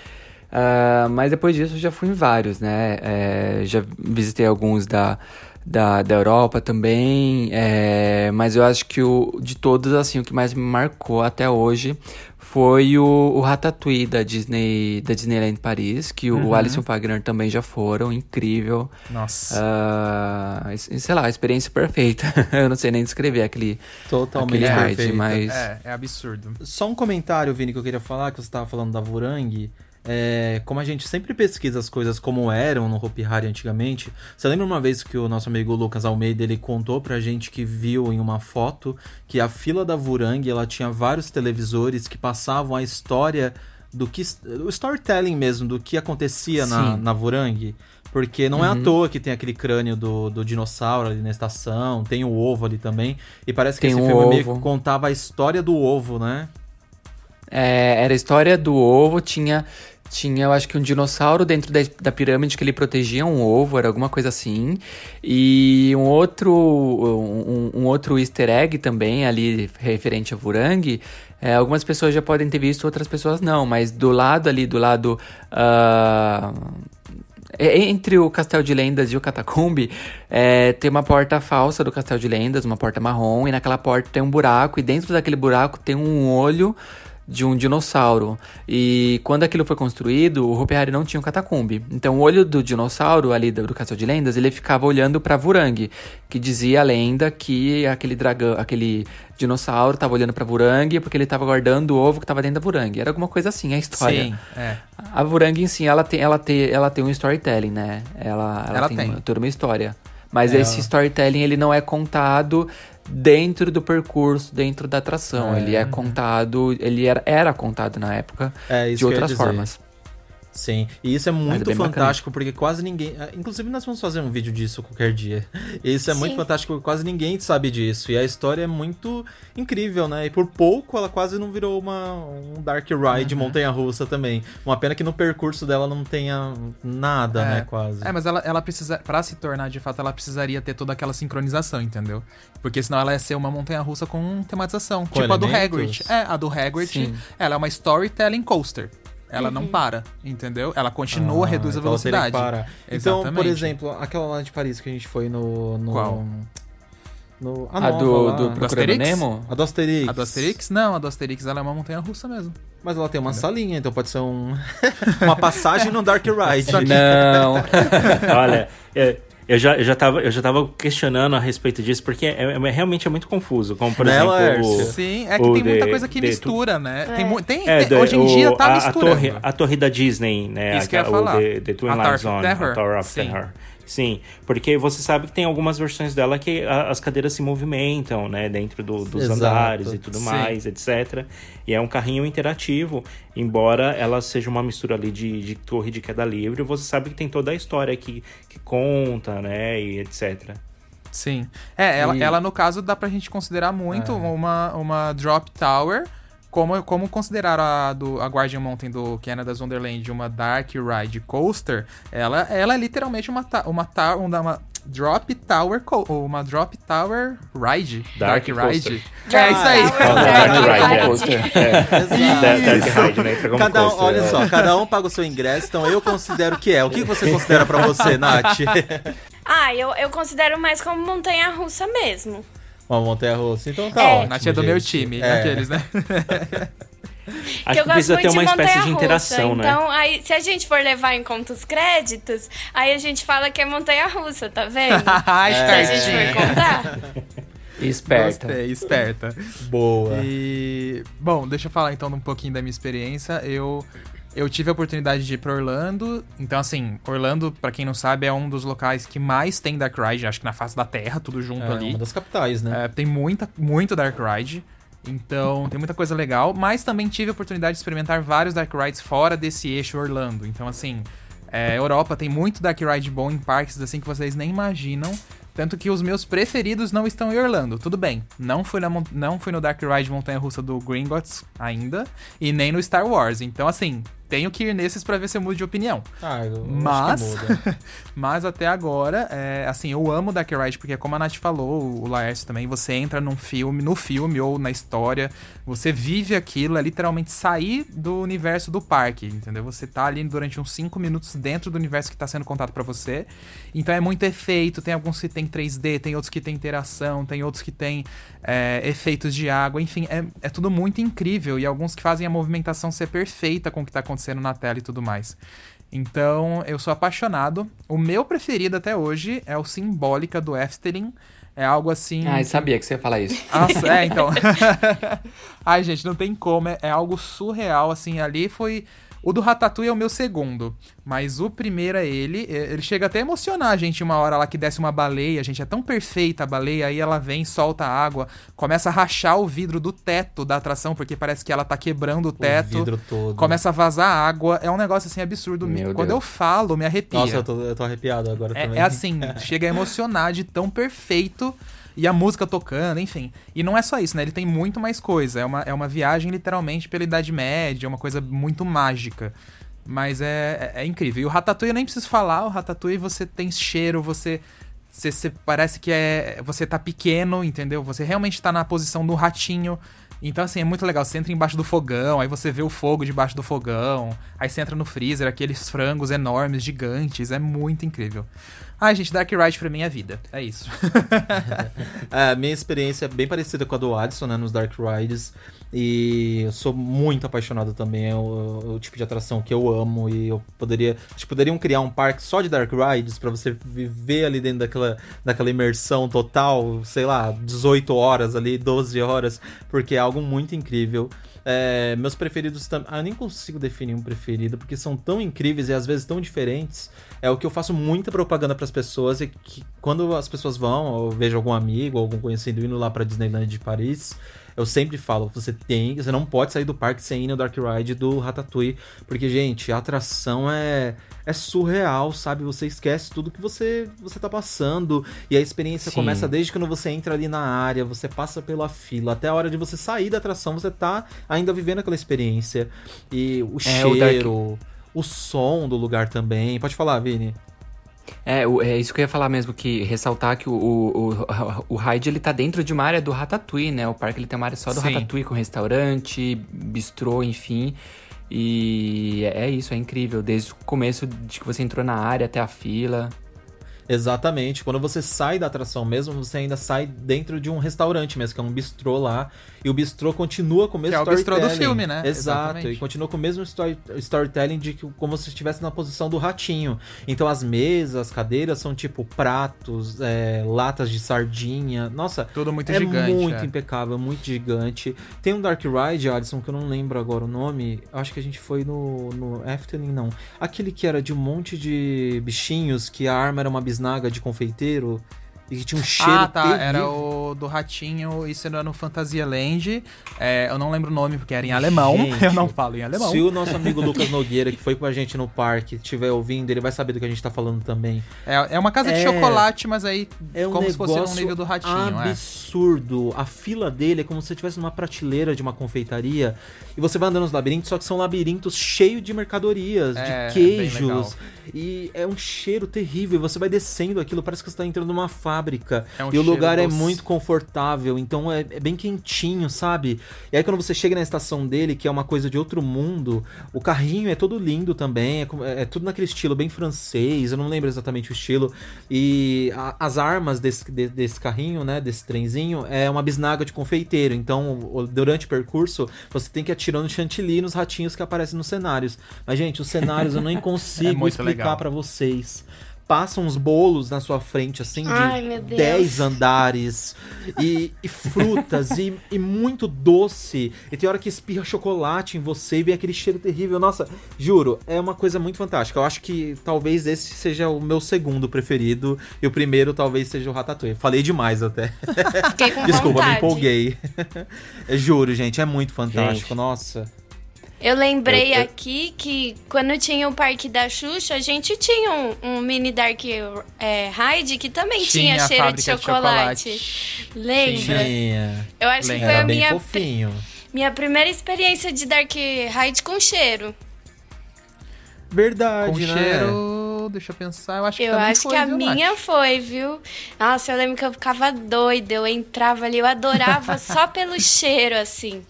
Uh, mas depois disso eu já fui em vários, né? É, já visitei alguns da, da, da Europa também. É, mas eu acho que o, de todos, assim, o que mais me marcou até hoje foi o, o Ratatouille da Disney da Disneyland Paris, que uhum. o Alison Wagner também já foram, incrível. Nossa. Uh, sei lá, experiência perfeita. Eu não sei nem descrever aquele Totalmente aquele ride, mas é, é absurdo. Só um comentário, Vini, que eu queria falar, que você estava falando da Vurang. É, como a gente sempre pesquisa as coisas como eram no Hopi Hari antigamente, você lembra uma vez que o nosso amigo Lucas Almeida ele contou pra gente que viu em uma foto que a fila da Vurang ela tinha vários televisores que passavam a história do que o storytelling mesmo do que acontecia na, na Vurang porque não uhum. é à uhum. toa que tem aquele crânio do, do dinossauro ali na estação, tem o ovo ali também. E parece que tem esse um filme ovo. meio que contava a história do ovo, né? É, era a história do ovo, tinha tinha, eu acho que um dinossauro dentro da, da, pirâmide que ele protegia um ovo, era alguma coisa assim. E um outro, um, um outro easter egg também ali referente a Vurang. É, algumas pessoas já podem ter visto, outras pessoas não. Mas do lado ali, do lado... Uh, entre o Castelo de Lendas e o Catacumbi, é, tem uma porta falsa do Castelo de Lendas, uma porta marrom, e naquela porta tem um buraco, e dentro daquele buraco tem um olho de um dinossauro. E quando aquilo foi construído, o Hopi Hari não tinha um catacumbi. Então o olho do dinossauro ali do, do Castelo de Lendas, ele ficava olhando para Vurang, que dizia a lenda que aquele dragão, aquele dinossauro estava olhando para Vurang porque ele estava guardando o ovo que estava dentro da Vurang. Era alguma coisa assim, a história. Sim, é. A Vurang em si, ela tem, ela tem, ela tem um storytelling, né? Ela, ela, ela tem, tem. Uma, toda uma história. Mas é, esse storytelling ele não é contado dentro do percurso, dentro da atração. É. Ele é contado, ele era, era contado na época é, de outras formas. Sim, e isso é muito é fantástico bacana. porque quase ninguém. É, inclusive, nós vamos fazer um vídeo disso qualquer dia. Isso é Sim. muito fantástico porque quase ninguém sabe disso. E a história é muito incrível, né? E por pouco ela quase não virou uma, um Dark Ride uhum. montanha russa também. Uma pena que no percurso dela não tenha nada, é. né? Quase. É, mas ela, ela precisa. para se tornar de fato, ela precisaria ter toda aquela sincronização, entendeu? Porque senão ela ia ser uma montanha russa com tematização. Com tipo elementos? a do Hagrid. É, a do Hagrid, Sim. ela é uma storytelling coaster. Ela uhum. não para, entendeu? Ela continua, ah, reduz a então velocidade. Para. Então, por exemplo, aquela lá de Paris que a gente foi no. no... Qual? No, a, a nova, do, do? Nemo? A do Asterix. A do Asterix? Não, a do Asterix ela é uma montanha russa mesmo. Mas ela tem uma entendeu? salinha, então pode ser um uma passagem no Dark Ride. Não. Olha, é, eu já, eu, já tava, eu já tava questionando a respeito disso, porque é, é realmente é muito confuso. Como, por exemplo. O, Sim, é que tem muita coisa que mistura, né? É. Tem, tem, é, tem, hoje em dia tá a, misturando. A torre, a torre da Disney, né? Isso a, que eu ia falar. O The, the Twin Light Zone, a Tower of Sim. Terror. Sim, porque você sabe que tem algumas versões dela que a, as cadeiras se movimentam, né, dentro do, dos Exato. andares e tudo Sim. mais, etc. E é um carrinho interativo, embora ela seja uma mistura ali de, de torre de queda livre, você sabe que tem toda a história que, que conta, né, e etc. Sim. É, ela, e... ela no caso dá pra gente considerar muito é. uma, uma drop tower como, como considerar a, do, a Guardian Mountain do Canada's Wonderland uma Dark Ride Coaster, ela, ela é literalmente uma, uma, uma, uma Drop Tower uma Drop Tower Ride. Dark, Dark Ride. é isso aí. Dark Ride é. Ride né? Cada um, olha só cada um paga o seu ingresso então eu considero que é. O que você considera para você Nath? Ah eu, eu considero mais como montanha russa mesmo uma montanha russa. Então tá é. ótimo. Nath é do gente. meu time, é. aqueles, né? Acho que, que precisa ter uma espécie de interação, russa, né? Então, aí, se a gente for levar em conta os créditos, aí a gente fala que é montanha russa, tá vendo? é. Se a gente for contar. Esperta. Gostei, esperta. Boa. E. Bom, deixa eu falar então um pouquinho da minha experiência. Eu eu tive a oportunidade de ir pra Orlando. Então, assim, Orlando, para quem não sabe, é um dos locais que mais tem Dark Ride, acho que na face da Terra, tudo junto é, ali. É uma das capitais, né? É, tem muita, muito Dark Ride. Então, tem muita coisa legal. Mas também tive a oportunidade de experimentar vários Dark Rides fora desse eixo Orlando. Então, assim, é, Europa tem muito Dark Ride bom em parques assim que vocês nem imaginam. Tanto que os meus preferidos não estão em Orlando. Tudo bem. Não fui, na, não fui no Dark Ride Montanha Russa do Gringotts ainda. E nem no Star Wars. Então, assim, tenho que ir nesses para ver se eu mudo de opinião. Ah, eu mas, mas até agora, é, assim, eu amo Dark Ride porque como a Nath falou, o Laércio também, você entra num filme, no filme ou na história, você vive aquilo, é literalmente sair do universo do parque, entendeu? Você tá ali durante uns 5 minutos dentro do universo que tá sendo contado para você. Então é muito efeito, tem alguns que tem 3D, tem outros que tem interação, tem outros que tem é, efeitos de água, enfim, é, é tudo muito incrível e alguns que fazem a movimentação ser perfeita com o que tá acontecendo na tela e tudo mais. Então, eu sou apaixonado. O meu preferido até hoje é o Simbólica do Efteling. É algo assim. Ai, sabia que você ia falar isso. Nossa, é, então. Ai, gente, não tem como. É, é algo surreal, assim. Ali foi o do Ratatouille é o meu segundo, mas o primeiro é ele. É, ele chega até a emocionar a gente uma hora lá que desce uma baleia, gente. É tão perfeita a baleia, aí ela vem, solta água, começa a rachar o vidro do teto da atração, porque parece que ela tá quebrando o teto. O vidro todo. Começa a vazar água. É um negócio assim absurdo. Meu Quando Deus. eu falo, me arrepia. Nossa, eu tô, eu tô arrepiado agora é, também. É assim, chega a emocionar de tão perfeito e a música tocando, enfim. E não é só isso, né? Ele tem muito mais coisa. É uma, é uma viagem literalmente pela Idade Média, é uma coisa muito mágica. Mas é, é, é, incrível. E o Ratatouille eu nem preciso falar, o Ratatouille você tem cheiro, você, você, você. parece que é. Você tá pequeno, entendeu? Você realmente tá na posição do ratinho. Então, assim, é muito legal. Você entra embaixo do fogão, aí você vê o fogo debaixo do fogão, aí você entra no freezer, aqueles frangos enormes, gigantes. É muito incrível. Ai, gente, Dark Ride pra mim é vida. É isso. é, minha experiência é bem parecida com a do Adson, né, nos Dark Rides. E eu sou muito apaixonado também. É o, o, tipo de atração que eu amo. E eu poderia. Acho poderiam criar um parque só de Dark Rides para você viver ali dentro daquela, daquela imersão total, sei lá, 18 horas ali, 12 horas, porque é algo muito incrível. É, meus preferidos também. Ah, nem consigo definir um preferido, porque são tão incríveis e às vezes tão diferentes. É o que eu faço muita propaganda para as pessoas e que quando as pessoas vão, ou vejo algum amigo, algum conhecido indo lá para Disneyland de Paris, eu sempre falo, você tem, você não pode sair do parque sem ir no Dark Ride do Ratatouille, porque gente, a atração é é surreal, sabe? Você esquece tudo que você você tá passando e a experiência Sim. começa desde quando você entra ali na área, você passa pela fila, até a hora de você sair da atração, você tá ainda vivendo aquela experiência. E o é, cheiro, o, Dark... o som do lugar também. Pode falar, Vini. É, é isso que eu ia falar mesmo, que ressaltar que o, o, o, o Hyde, ele tá dentro de uma área do Ratatouille, né? O parque, ele tem uma área só do Sim. Ratatouille, com restaurante, bistrô, enfim. E é isso, é incrível. Desde o começo de que você entrou na área até a fila. Exatamente. Quando você sai da atração mesmo, você ainda sai dentro de um restaurante mesmo, que é um bistrô lá. E o bistrô continua com o mesmo que é o bistrô do filme, né? Exato. Exatamente. E continua com o mesmo story, storytelling de que, como se estivesse na posição do ratinho. Então as mesas, as cadeiras são tipo pratos, é, latas de sardinha. Nossa, tudo muito é gigante. Muito é. impecável, muito gigante. Tem um Dark Ride, Alisson, que eu não lembro agora o nome. Acho que a gente foi no, no Efteling, não. Aquele que era de um monte de bichinhos, que a arma era uma bisnaga de confeiteiro. E que tinha um cheiro Ah, tá. Terrível. Era o do Ratinho, isso era no Fantasia Land. É, eu não lembro o nome porque era em alemão. Gente, eu não falo em alemão. Se o nosso amigo Lucas Nogueira, que foi com a gente no parque, estiver ouvindo, ele vai saber do que a gente tá falando também. É, é uma casa é, de chocolate, mas aí é um como se fosse um nível do Ratinho. É. Absurdo. É. A fila dele é como se você estivesse numa prateleira de uma confeitaria e você vai andando nos labirintos, só que são labirintos cheios de mercadorias, de é, queijos. E é um cheiro terrível. Você vai descendo aquilo, parece que você tá entrando numa fábrica fábrica. É um e o lugar doce. é muito confortável, então é, é, bem quentinho, sabe? E aí quando você chega na estação dele, que é uma coisa de outro mundo, o carrinho é todo lindo também, é, é tudo naquele estilo bem francês, eu não lembro exatamente o estilo. E a, as armas desse, de, desse carrinho, né, desse trenzinho, é uma bisnaga de confeiteiro. Então, durante o percurso, você tem que ir atirando chantilly nos ratinhos que aparecem nos cenários. Mas, gente, os cenários eu nem consigo é explicar para vocês passa uns bolos na sua frente, assim, de Ai, 10 andares, e, e frutas, e, e, muito doce. E tem hora que espirra chocolate em você e vem aquele cheiro terrível. Nossa, juro, é uma coisa muito fantástica. Eu acho que talvez esse seja o meu segundo preferido, e o primeiro talvez seja o Ratatouille. Falei demais até. Desculpa, vontade. me empolguei. juro, gente, é muito fantástico. Gente. Nossa. Eu lembrei eu, eu... aqui que quando tinha o Parque da Xuxa, a gente tinha um, um mini Dark é, Ride que também tinha, tinha cheiro de chocolate. de chocolate. Lembra? Tinha. Eu acho Lembra. que foi a minha, fofinho. minha primeira experiência de Dark Ride com cheiro. Verdade, com né? cheiro, deixa eu pensar, eu acho que Eu acho foi, que a viu, minha Nath? foi, viu? Nossa, eu lembro que eu ficava doida, eu entrava ali, eu adorava só pelo cheiro, assim.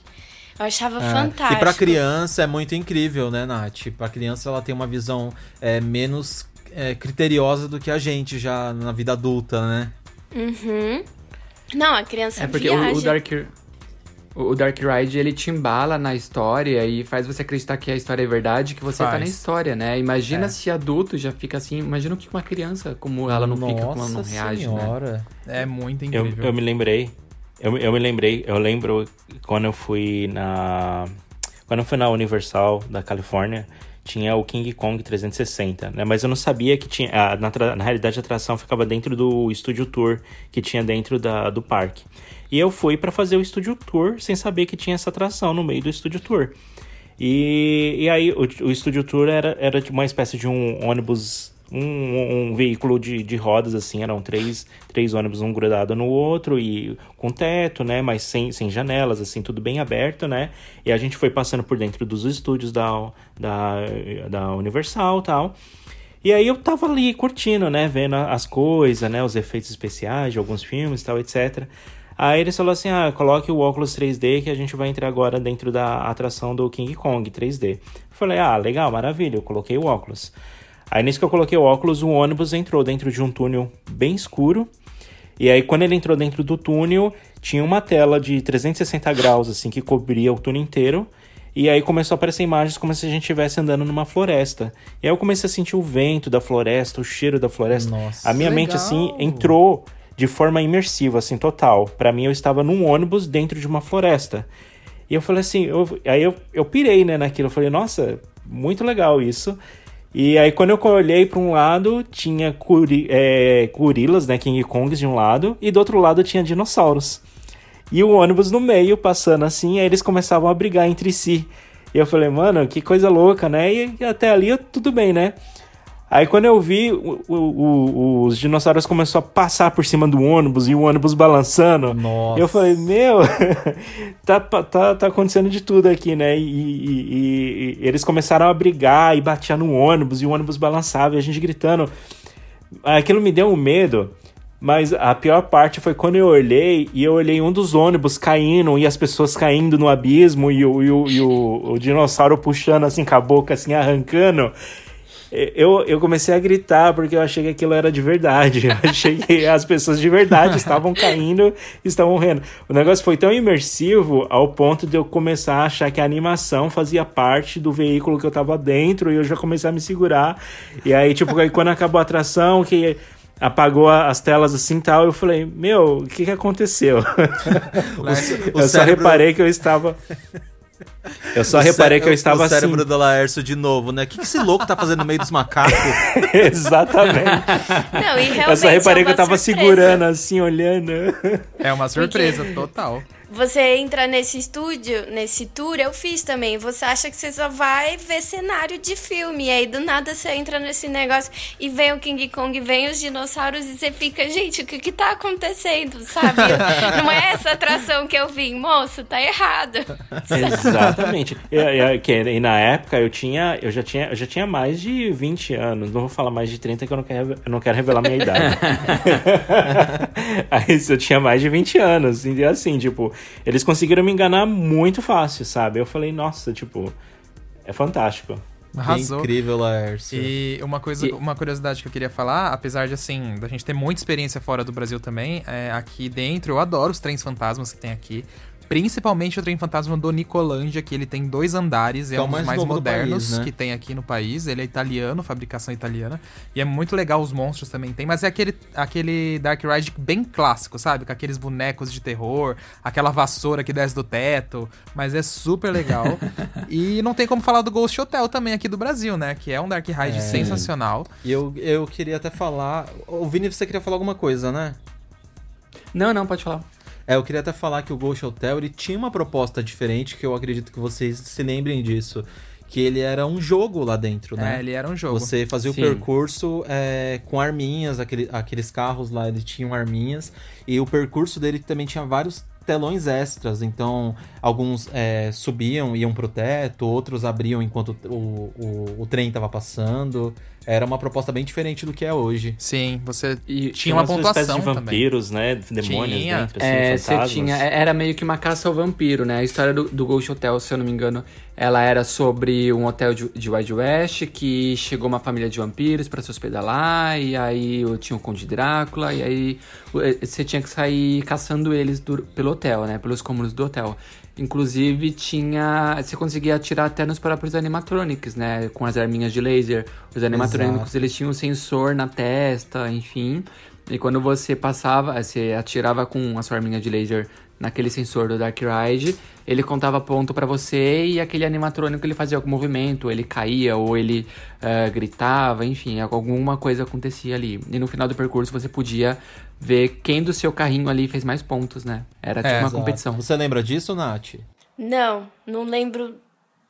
Eu achava é. fantástico. E pra criança é muito incrível, né, Nath? Pra criança ela tem uma visão é, menos é, criteriosa do que a gente já na vida adulta, né? Uhum. Não, a criança É porque viaja. O, o Dark... O Dark Ride, ele te embala na história e faz você acreditar que a história é verdade, que você faz. tá na história, né? Imagina é. se adulto já fica assim, imagina o que uma criança, como ela não Nossa fica, como ela não reage, né? senhora. né? É muito incrível. Eu, eu me lembrei, eu, eu me lembrei, eu lembro quando eu fui na. Quando eu fui na Universal da Califórnia, tinha o King Kong 360, né? Mas eu não sabia que tinha. Na, na realidade, a atração ficava dentro do Studio Tour que tinha dentro da, do parque. E eu fui para fazer o Studio Tour sem saber que tinha essa atração no meio do Studio Tour. E, e aí, o, o Studio Tour era, era uma espécie de um ônibus um, um veículo de, de rodas, assim, eram três, três ônibus, um grudado no outro e com teto, né, mas sem, sem janelas, assim, tudo bem aberto, né, e a gente foi passando por dentro dos estúdios da, da, da Universal tal, e aí eu tava ali curtindo, né, vendo as coisas, né, os efeitos especiais de alguns filmes tal, etc., Aí eles falaram assim: ah, coloque o óculos 3D que a gente vai entrar agora dentro da atração do King Kong 3D. Eu falei: ah, legal, maravilha, eu coloquei o óculos. Aí nisso que eu coloquei o óculos, o ônibus entrou dentro de um túnel bem escuro. E aí quando ele entrou dentro do túnel, tinha uma tela de 360 graus, assim, que cobria o túnel inteiro. E aí começou a aparecer imagens como se a gente estivesse andando numa floresta. E aí eu comecei a sentir o vento da floresta, o cheiro da floresta. Nossa, a minha legal. mente, assim, entrou de forma imersiva, assim, total. Para mim, eu estava num ônibus dentro de uma floresta. E eu falei assim, eu, aí eu, eu pirei, né, naquilo. Eu falei, nossa, muito legal isso. E aí, quando eu olhei para um lado, tinha curi, é, gorilas, né, King Kongs de um lado, e do outro lado tinha dinossauros. E o ônibus no meio, passando assim, aí eles começavam a brigar entre si. E eu falei, mano, que coisa louca, né? E até ali tudo bem, né? Aí quando eu vi, o, o, o, os dinossauros começaram a passar por cima do ônibus e o ônibus balançando. Nossa. Eu falei, meu, tá, tá, tá acontecendo de tudo aqui, né? E, e, e, e eles começaram a brigar e batiam no ônibus e o ônibus balançava e a gente gritando. Aquilo me deu um medo. Mas a pior parte foi quando eu olhei e eu olhei um dos ônibus caindo e as pessoas caindo no abismo e o, e o, e o, o dinossauro puxando assim com a boca, assim, arrancando. Eu, eu comecei a gritar porque eu achei que aquilo era de verdade. Eu achei que as pessoas de verdade estavam caindo e estavam morrendo. O negócio foi tão imersivo ao ponto de eu começar a achar que a animação fazia parte do veículo que eu tava dentro e eu já comecei a me segurar. E aí, tipo, aí quando acabou a atração, que apagou as telas assim tal, eu falei, meu, o que que aconteceu? O, eu só reparei que eu estava... Eu só O reparei que eu estava O cérebro assim. do Laércio de novo, né? O que, que esse louco tá fazendo no meio dos macacos? Exatamente. Não, e realmente Eu só reparei é que eu uma tava surpresa. segurando assim, olhando. É uma surpresa total. Você entra nesse estúdio, nesse tour, eu fiz também. Você acha que você só vai ver cenário de filme. E aí, do nada, você entra nesse negócio e vem o King Kong, vem os dinossauros e você fica, gente, o que que tá acontecendo, sabe? Não é essa atração que eu vim. Moço, tá errado. Exatamente. E, e- que- e na época eu tinha, eu já tinha, eu já tinha mais de 20 anos. Não vou falar mais de 30 que eu não quero, eu não quero revelar minha idade. Aí eu tinha mais de 20 anos. E assim, tipo, eles conseguiram me enganar muito fácil, sabe? Eu falei, nossa, tipo, é fantástico. Arrasou. Incrível, Laércio. E uma coisa, E- uma curiosidade que eu queria falar, apesar de assim, da gente ter muita experiência fora do Brasil também, é, aqui dentro eu adoro os trens fantasmas que tem aqui. Principalmente o trem fantasma do Nicolândia, que ele tem dois andares, Que é é o um dos mais modernos país, né? que tem aqui no país. Ele é italiano, fabricação italiana. E é muito legal, os monstros também tem, mas é aquele, aquele Dark Ride bem clássico, sabe? Com aqueles bonecos de terror, aquela vassoura que desce do teto. Mas é super legal. e não tem como falar do Ghost Hotel também aqui do Brasil, né? Que é um Dark Ride É. sensacional. E eu, eu queria até falar. O Vini, você queria falar alguma coisa, né? Não, não, pode falar. É, eu queria até falar que o Ghost Hotel ele tinha uma proposta diferente, que eu acredito que vocês se lembrem disso. Que ele era um jogo lá dentro, né? É, ele era um jogo. Você fazia Sim. o percurso é, com arminhas, aquele- aqueles carros lá, eles tinham arminhas. E o percurso dele também tinha vários telões extras. Então, alguns é, subiam, iam pro teto, outros abriam enquanto o, o, o trem tava passando. Era uma proposta bem diferente do que é hoje. Sim, você E tinha uma pontuação de também. vampiros, né? Demônios Tinha. dentro, assim, É, você fantasmas. tinha. Era meio que uma caça ao vampiro, né? A história do, do Ghost Hotel, se eu não me engano, ela era sobre um hotel de, de Wild West que chegou uma família de vampiros pra se hospedar lá, e aí eu tinha o Conde Drácula, e aí o- eh, você tinha que sair caçando eles do- pelo hotel, né? Pelos cômodos do hotel. Inclusive tinha. Você conseguia atirar até nos próprios animatronics, né? Com as arminhas de laser. Os animatrônicos Exato. eles tinham um sensor na testa, enfim. E quando você passava, você atirava com a sua arminha de laser naquele sensor do Dark Ride, ele contava ponto pra você e aquele animatrônico ele fazia algum movimento, ele caía ou ele eh, gritava, enfim, alguma coisa acontecia ali. E no final do percurso você podia ver quem do seu carrinho ali fez mais pontos, né? Era tipo É, uma Exato. competição. Você lembra disso, Nath? Não, não lembro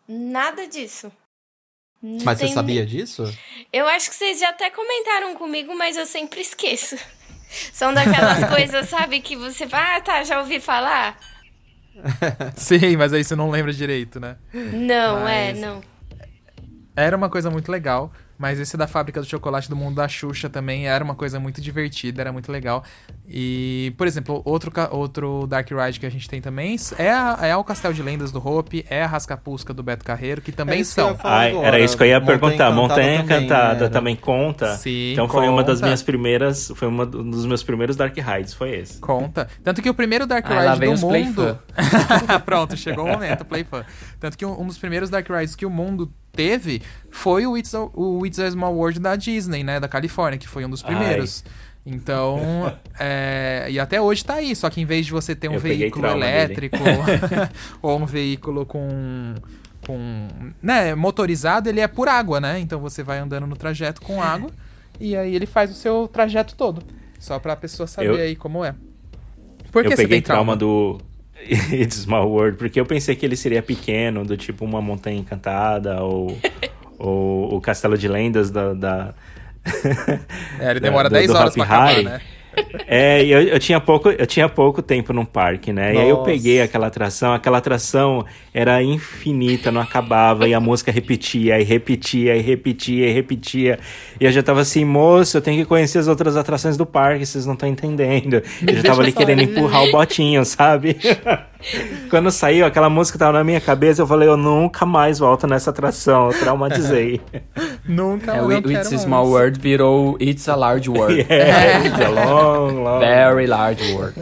nada disso. Não Mas você sabia disso? Eu acho que vocês já até comentaram comigo, mas eu sempre esqueço. São daquelas coisas, sabe, que você fala, ah, tá, já ouvi falar? Sim, mas aí você não lembra direito, né? Não, é, Mas- não. Era uma coisa muito legal. Mas esse da fábrica do chocolate do mundo da Xuxa também era uma coisa muito divertida, era muito legal. E, por exemplo, outro, outro Dark Ride que a gente tem também é, a, é o Castelo de Lendas do Hope, é a Rascapusca do Beto Carreiro, que também é são. Ai, era isso que eu ia perguntar. Montanha Encantada também, conta. Sim, então conta. foi uma das minhas primeiras, foi um dos meus primeiros Dark Rides, foi esse. Conta. Tanto que o primeiro Dark ah, Ride do mundo. Pronto, chegou o momento, Play Fun. Tanto que um, um dos primeiros Dark Rides que o mundo teve foi o It's, a, o It's a Small World da Disney, né? Da Califórnia, que foi um dos primeiros. Ai. Então, é, e até hoje tá aí, só que em vez de você ter um Eu veículo elétrico ou um veículo com, com né, motorizado, ele é por água, né? Então você vai andando no trajeto com água e aí ele faz o seu trajeto todo. Só pra pessoa saber Eu... aí como é. Por que eu peguei tem trauma? trauma do It's Small World, porque eu pensei que ele seria pequeno, do tipo uma montanha encantada, ou, ou o castelo de lendas da. da é, ele demora da, do, 10 horas pra acabar, né? É, eu, eu, tinha pouco, eu tinha pouco tempo no parque, né? Nossa. E aí eu peguei aquela atração, aquela atração era infinita, não acabava, e a música repetia, e repetia, e repetia, e repetia. E eu já tava assim, moço, eu tenho que conhecer as outras atrações do parque, vocês não estão entendendo. Eu já tava ali querendo empurrar o botinho, sabe? Quando saiu, aquela música tava na minha cabeça, eu falei, eu nunca mais volto nessa atração, eu traumatizei. nunca é, o It's a Small World virou It's a Large World. yeah, it's a long, long. Very large world.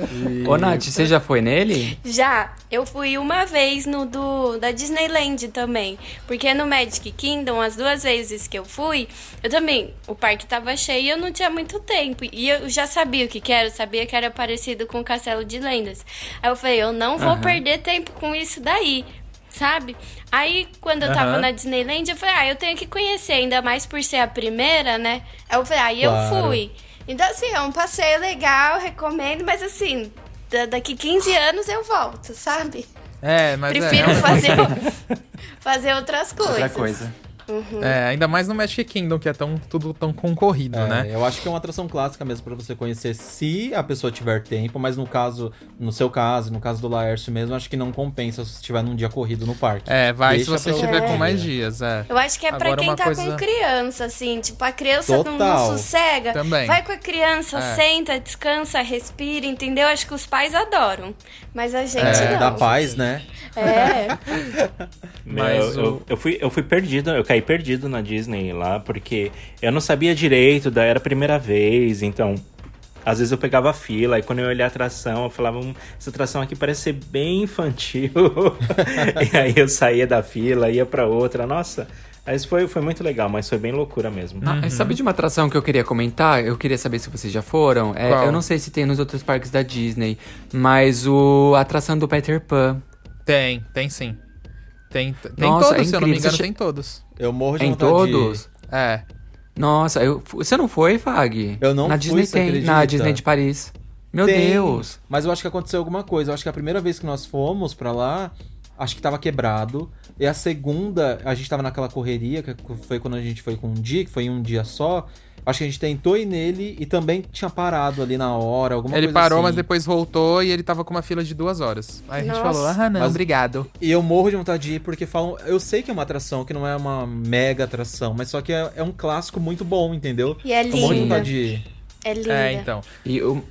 Ô, Nath, você já foi nele? Já. Eu fui uma vez no do da Disneyland também. Porque no Magic Kingdom, as duas vezes que eu fui, eu também, o parque tava cheio e eu não tinha muito tempo. E eu já sabia o que, que era, eu sabia que era parecido com o Castelo de Lendas. Aí eu falei, eu não vou uhum. perder tempo com isso daí sabe? Aí, quando eu uhum. tava na Disneyland, eu falei, ah, eu tenho que conhecer, ainda mais por ser a primeira, né? Aí eu falei, aí ah, claro. eu fui. Então, assim, é um passeio legal, recomendo, mas assim, daqui 15 anos eu volto, sabe? É, mas Prefiro é, fazer, fazer outras coisas. Outra coisa. Uhum. É, ainda mais no Magic Kingdom, que é tão, tudo tão concorrido, é, né? Eu acho que é uma atração clássica mesmo para você conhecer se a pessoa tiver tempo, mas no caso, no seu caso, no caso do Laércio mesmo, acho que não compensa se estiver num dia corrido no parque. É, vai Deixa se você estiver com mais dias, é. Eu acho que é para quem tá coisa... com criança, assim, tipo, a criança não, não, sossega. Também. Vai com a criança, é. senta, descansa, respira, entendeu? Acho que os pais adoram. Mas a gente é, não. Dá paz, né? É. Mas eu, o... eu, eu, fui, eu fui perdido, eu caí perdido na Disney lá, porque eu não sabia direito, daí era a primeira vez, então. Às vezes eu pegava fila, e quando eu olhei a atração, eu falava, hum, essa atração aqui parece ser bem infantil. e aí eu saía da fila, ia para outra. Nossa, mas foi, foi muito legal, mas foi bem loucura mesmo. uhum. Sabe de uma atração que eu queria comentar? Eu queria saber se vocês já foram. É, eu não sei se tem nos outros parques da Disney, mas o a atração do Peter Pan. Tem, tem sim. Tem, tem Nossa, todos, é se eu não me engano, tem todos. Eu morro de em vontade todos? De... É. Nossa, eu, você não foi, Fag? Eu não na fui, Disney tem, acredita? na Disney de Paris. Meu tem, Deus. Mas eu acho que aconteceu alguma coisa. Eu acho que a primeira vez que nós fomos pra lá, acho que tava quebrado. E a segunda, a gente tava naquela correria, que foi quando a gente foi com um dia, que foi um dia só. Acho que a gente tentou ir nele e também tinha parado ali na hora, alguma ele coisa parou, assim. mas depois voltou e ele tava com uma fila de duas horas. Aí Nossa. a gente falou, ah, não, Mas- obrigado. E eu morro de vontade de ir porque falam. Eu sei que é uma atração, que não é uma mega atração, mas só que é, é um clássico muito bom, entendeu? E é Eu morro de vontade de ir. É linda. É, então. E o,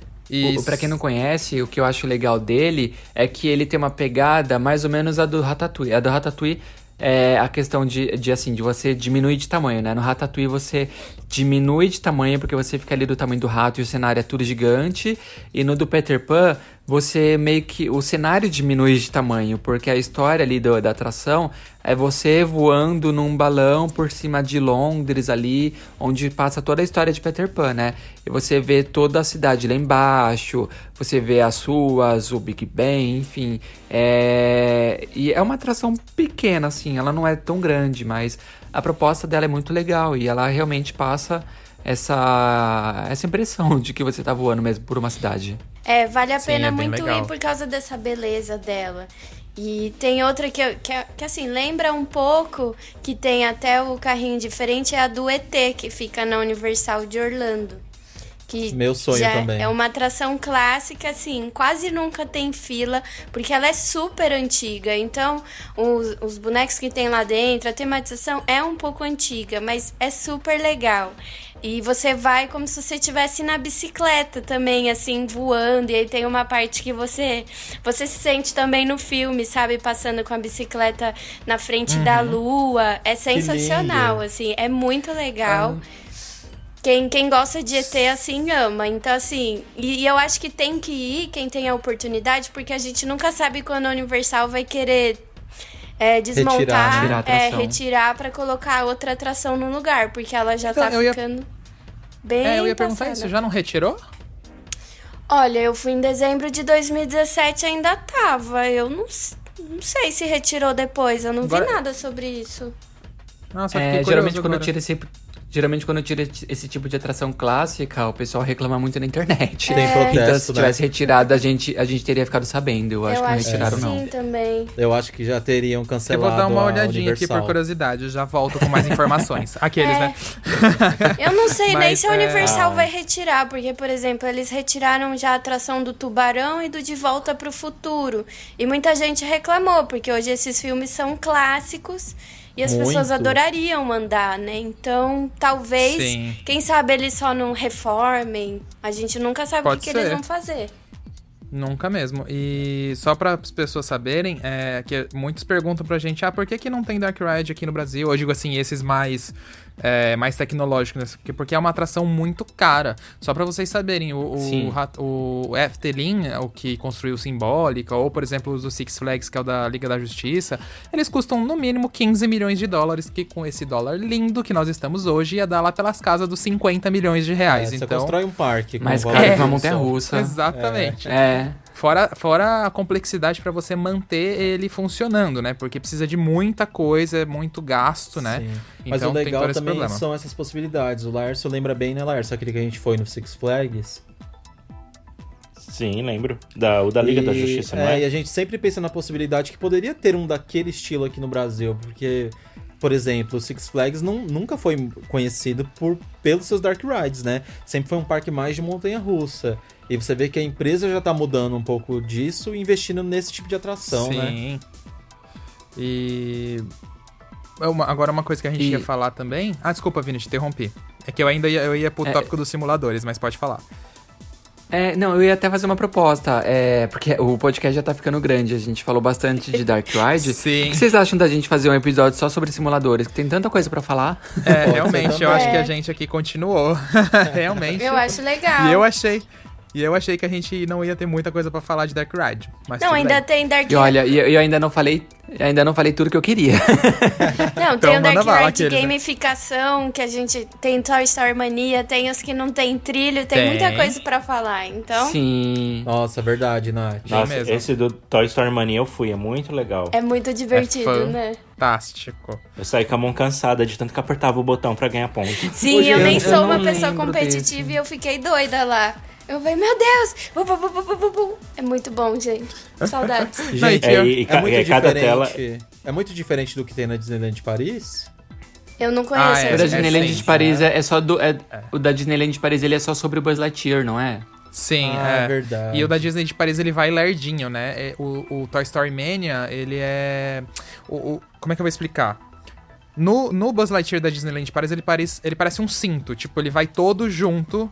o, pra quem não conhece, o que eu acho legal dele é que ele tem uma pegada mais ou menos a do Ratatouille. A do Ratatouille é a questão de, de assim, de você diminuir de tamanho, né? No Ratatouille você diminui de tamanho porque você fica ali do tamanho do rato e o cenário é tudo gigante. E no do Peter Pan, você meio que. O cenário diminui de tamanho, porque a história ali do, da atração é você voando num balão por cima de Londres ali, onde passa toda a história de Peter Pan, né? E você vê toda a cidade lá embaixo, você vê as ruas, o Big Ben, enfim. É... E é uma atração pequena, assim, ela não é tão grande, mas a proposta dela é muito legal e ela realmente passa essa, essa impressão de que você tá voando mesmo por uma cidade. É, vale a Sim, pena é muito legal. ir por causa dessa beleza dela. E tem outra que, eu- que, que, assim, lembra um pouco, que tem até o carrinho diferente, é a do ET, que fica na Universal de Orlando. Que Meu sonho também. É uma atração clássica, assim, quase nunca tem fila, porque ela é super antiga. Então, os, os bonecos que tem lá dentro, a tematização é um pouco antiga, mas é super legal. E você vai como se você estivesse na bicicleta também, assim, voando. E aí tem uma parte que você você se sente também no filme, sabe? Passando com a bicicleta na frente da lua. É sensacional, assim. É muito legal. Quem, quem gosta de ET, assim, ama. Então, assim, e, e eu acho que tem que ir, quem tem a oportunidade, porque a gente nunca sabe quando a Universal vai querer é, desmontar, Retirar, né? É, retirar pra colocar outra atração no lugar, porque ela já Então, tá eu ia- ficando bem É, eu ia perguntar passada. isso, já não retirou? Olha, eu fui em dezembro de 2017 ainda tava. Eu não, não sei se retirou depois, eu não Agora- vi nada sobre isso. Nossa, É, geralmente quando agora. tira esse geralmente quando tira esse tipo de atração clássica, o pessoal reclama muito na internet. Tem Então, protesto, se né? tivesse retirado, a gente a gente teria ficado sabendo. Eu acho eu que não acho retiraram que não. sim também. Eu acho que já teriam Eu cancelado vou dar uma olhadinha aqui por curiosidade, já volto com mais informações. Aqueles, É. né? Eu não sei nem se a é, Universal ah. vai retirar, porque, por exemplo, eles retiraram já a atração do Tubarão e do De Volta pro Futuro. E muita gente reclamou, porque hoje esses filmes são clássicos e as pessoas Muito. adorariam andar, né? Então, talvez, Sim. quem sabe eles só não reformem. A gente nunca sabe o Pode que, que eles vão fazer. Nunca mesmo. E só para as pessoas saberem, é que muitos perguntam pra gente, ah, por que, que não tem Dark Ride aqui no Brasil? Eu digo assim, esses mais, é, mais tecnológicos, né? Porque- porque é uma atração muito cara. Só pra vocês saberem, o, o, o Efteling, o que construiu Simbólica, ou por exemplo os do Six Flags, que é o da Liga da Justiça, eles custam no mínimo 15 milhões de dólares, que com esse dólar lindo que nós estamos hoje, ia dar lá pelas casas dos 50 milhões de É, reais. você então, constrói um parque com Mais caro de que uma montanha-russa. Exatamente. É. Fora, fora a complexidade pra você manter ele funcionando, né? Porque precisa de muita coisa, é muito gasto, né? Sim. Mas Então o tem legal também problema. são essas possibilidades. O Larso lembra bem, né, Larso? Aquele que a gente foi no Six Flags. Sim, lembro. Da, o da Liga da E- Justiça, não é, é? E a gente sempre pensa na possibilidade que poderia ter um daquele estilo aqui no Brasil, porque, por exemplo, o Six Flags não, nunca foi conhecido por pelos seus dark rides, né? Sempre foi um parque mais de montanha-russa. E você vê que a empresa já tá mudando um pouco disso e investindo nesse tipo de atração, né? Sim. E. é uma- agora, uma coisa que a gente E- ia falar também. Ah, desculpa, Vini, te interrompi. É que eu ainda ia, eu ia pro É. tópico dos simuladores, mas pode falar. É, não, eu ia até fazer uma proposta, é, porque o podcast já tá ficando grande, a gente falou bastante de Dark Ride. Sim. O que vocês acham da gente fazer um episódio só sobre simuladores? Que tem tanta coisa pra falar. É, realmente, eu acho que a É. gente aqui continuou. realmente. Eu acho legal. E eu achei. E eu achei que a gente não ia ter muita coisa pra falar de Dark Ride. Mas Não, ainda bem. tem Dark E olha, e eu, eu ainda não falei, ainda não falei tudo que eu queria. Não, Então tem o manda Dark Ride aqueles, né? gamificação, que a gente tem Toy Story Mania, tem os que não tem trilho, tem, Tem. muita coisa pra falar. Então, Sim. Nossa, verdade, Nath. Nossa, mesmo. esse do Toy Story Mania eu fui, é muito legal. é muito divertido, É né? Fantástico. Eu saí com a mão cansada de tanto que apertava o botão pra ganhar ponto. Sim, Hoje eu eu- nem eu sou uma pessoa competitiva desse. e eu fiquei doida lá. Eu falei, meu Deus! Bu, bu, bu, bu, bu, bu, bu. É muito bom, gente. Saudades. Gente, É, e, ca- é muito cada diferente. tela. É muito diferente do que tem na Disneyland de Paris. Eu não conheço Ah, é, O da é Disneyland de Paris é, é só do. é- O da Disneyland de Paris ele é só sobre o Buzz Lightyear, não é? Sim, Ah, é. verdade. E o da Disney de Paris, ele vai lerdinho, né? É, O, o Toy Story Mania, ele é... O, o- como é que eu vou explicar? No, no Buzz Lightyear da Disneyland de Paris, ele parece, ele parece um cinto. Tipo, ele vai todo junto,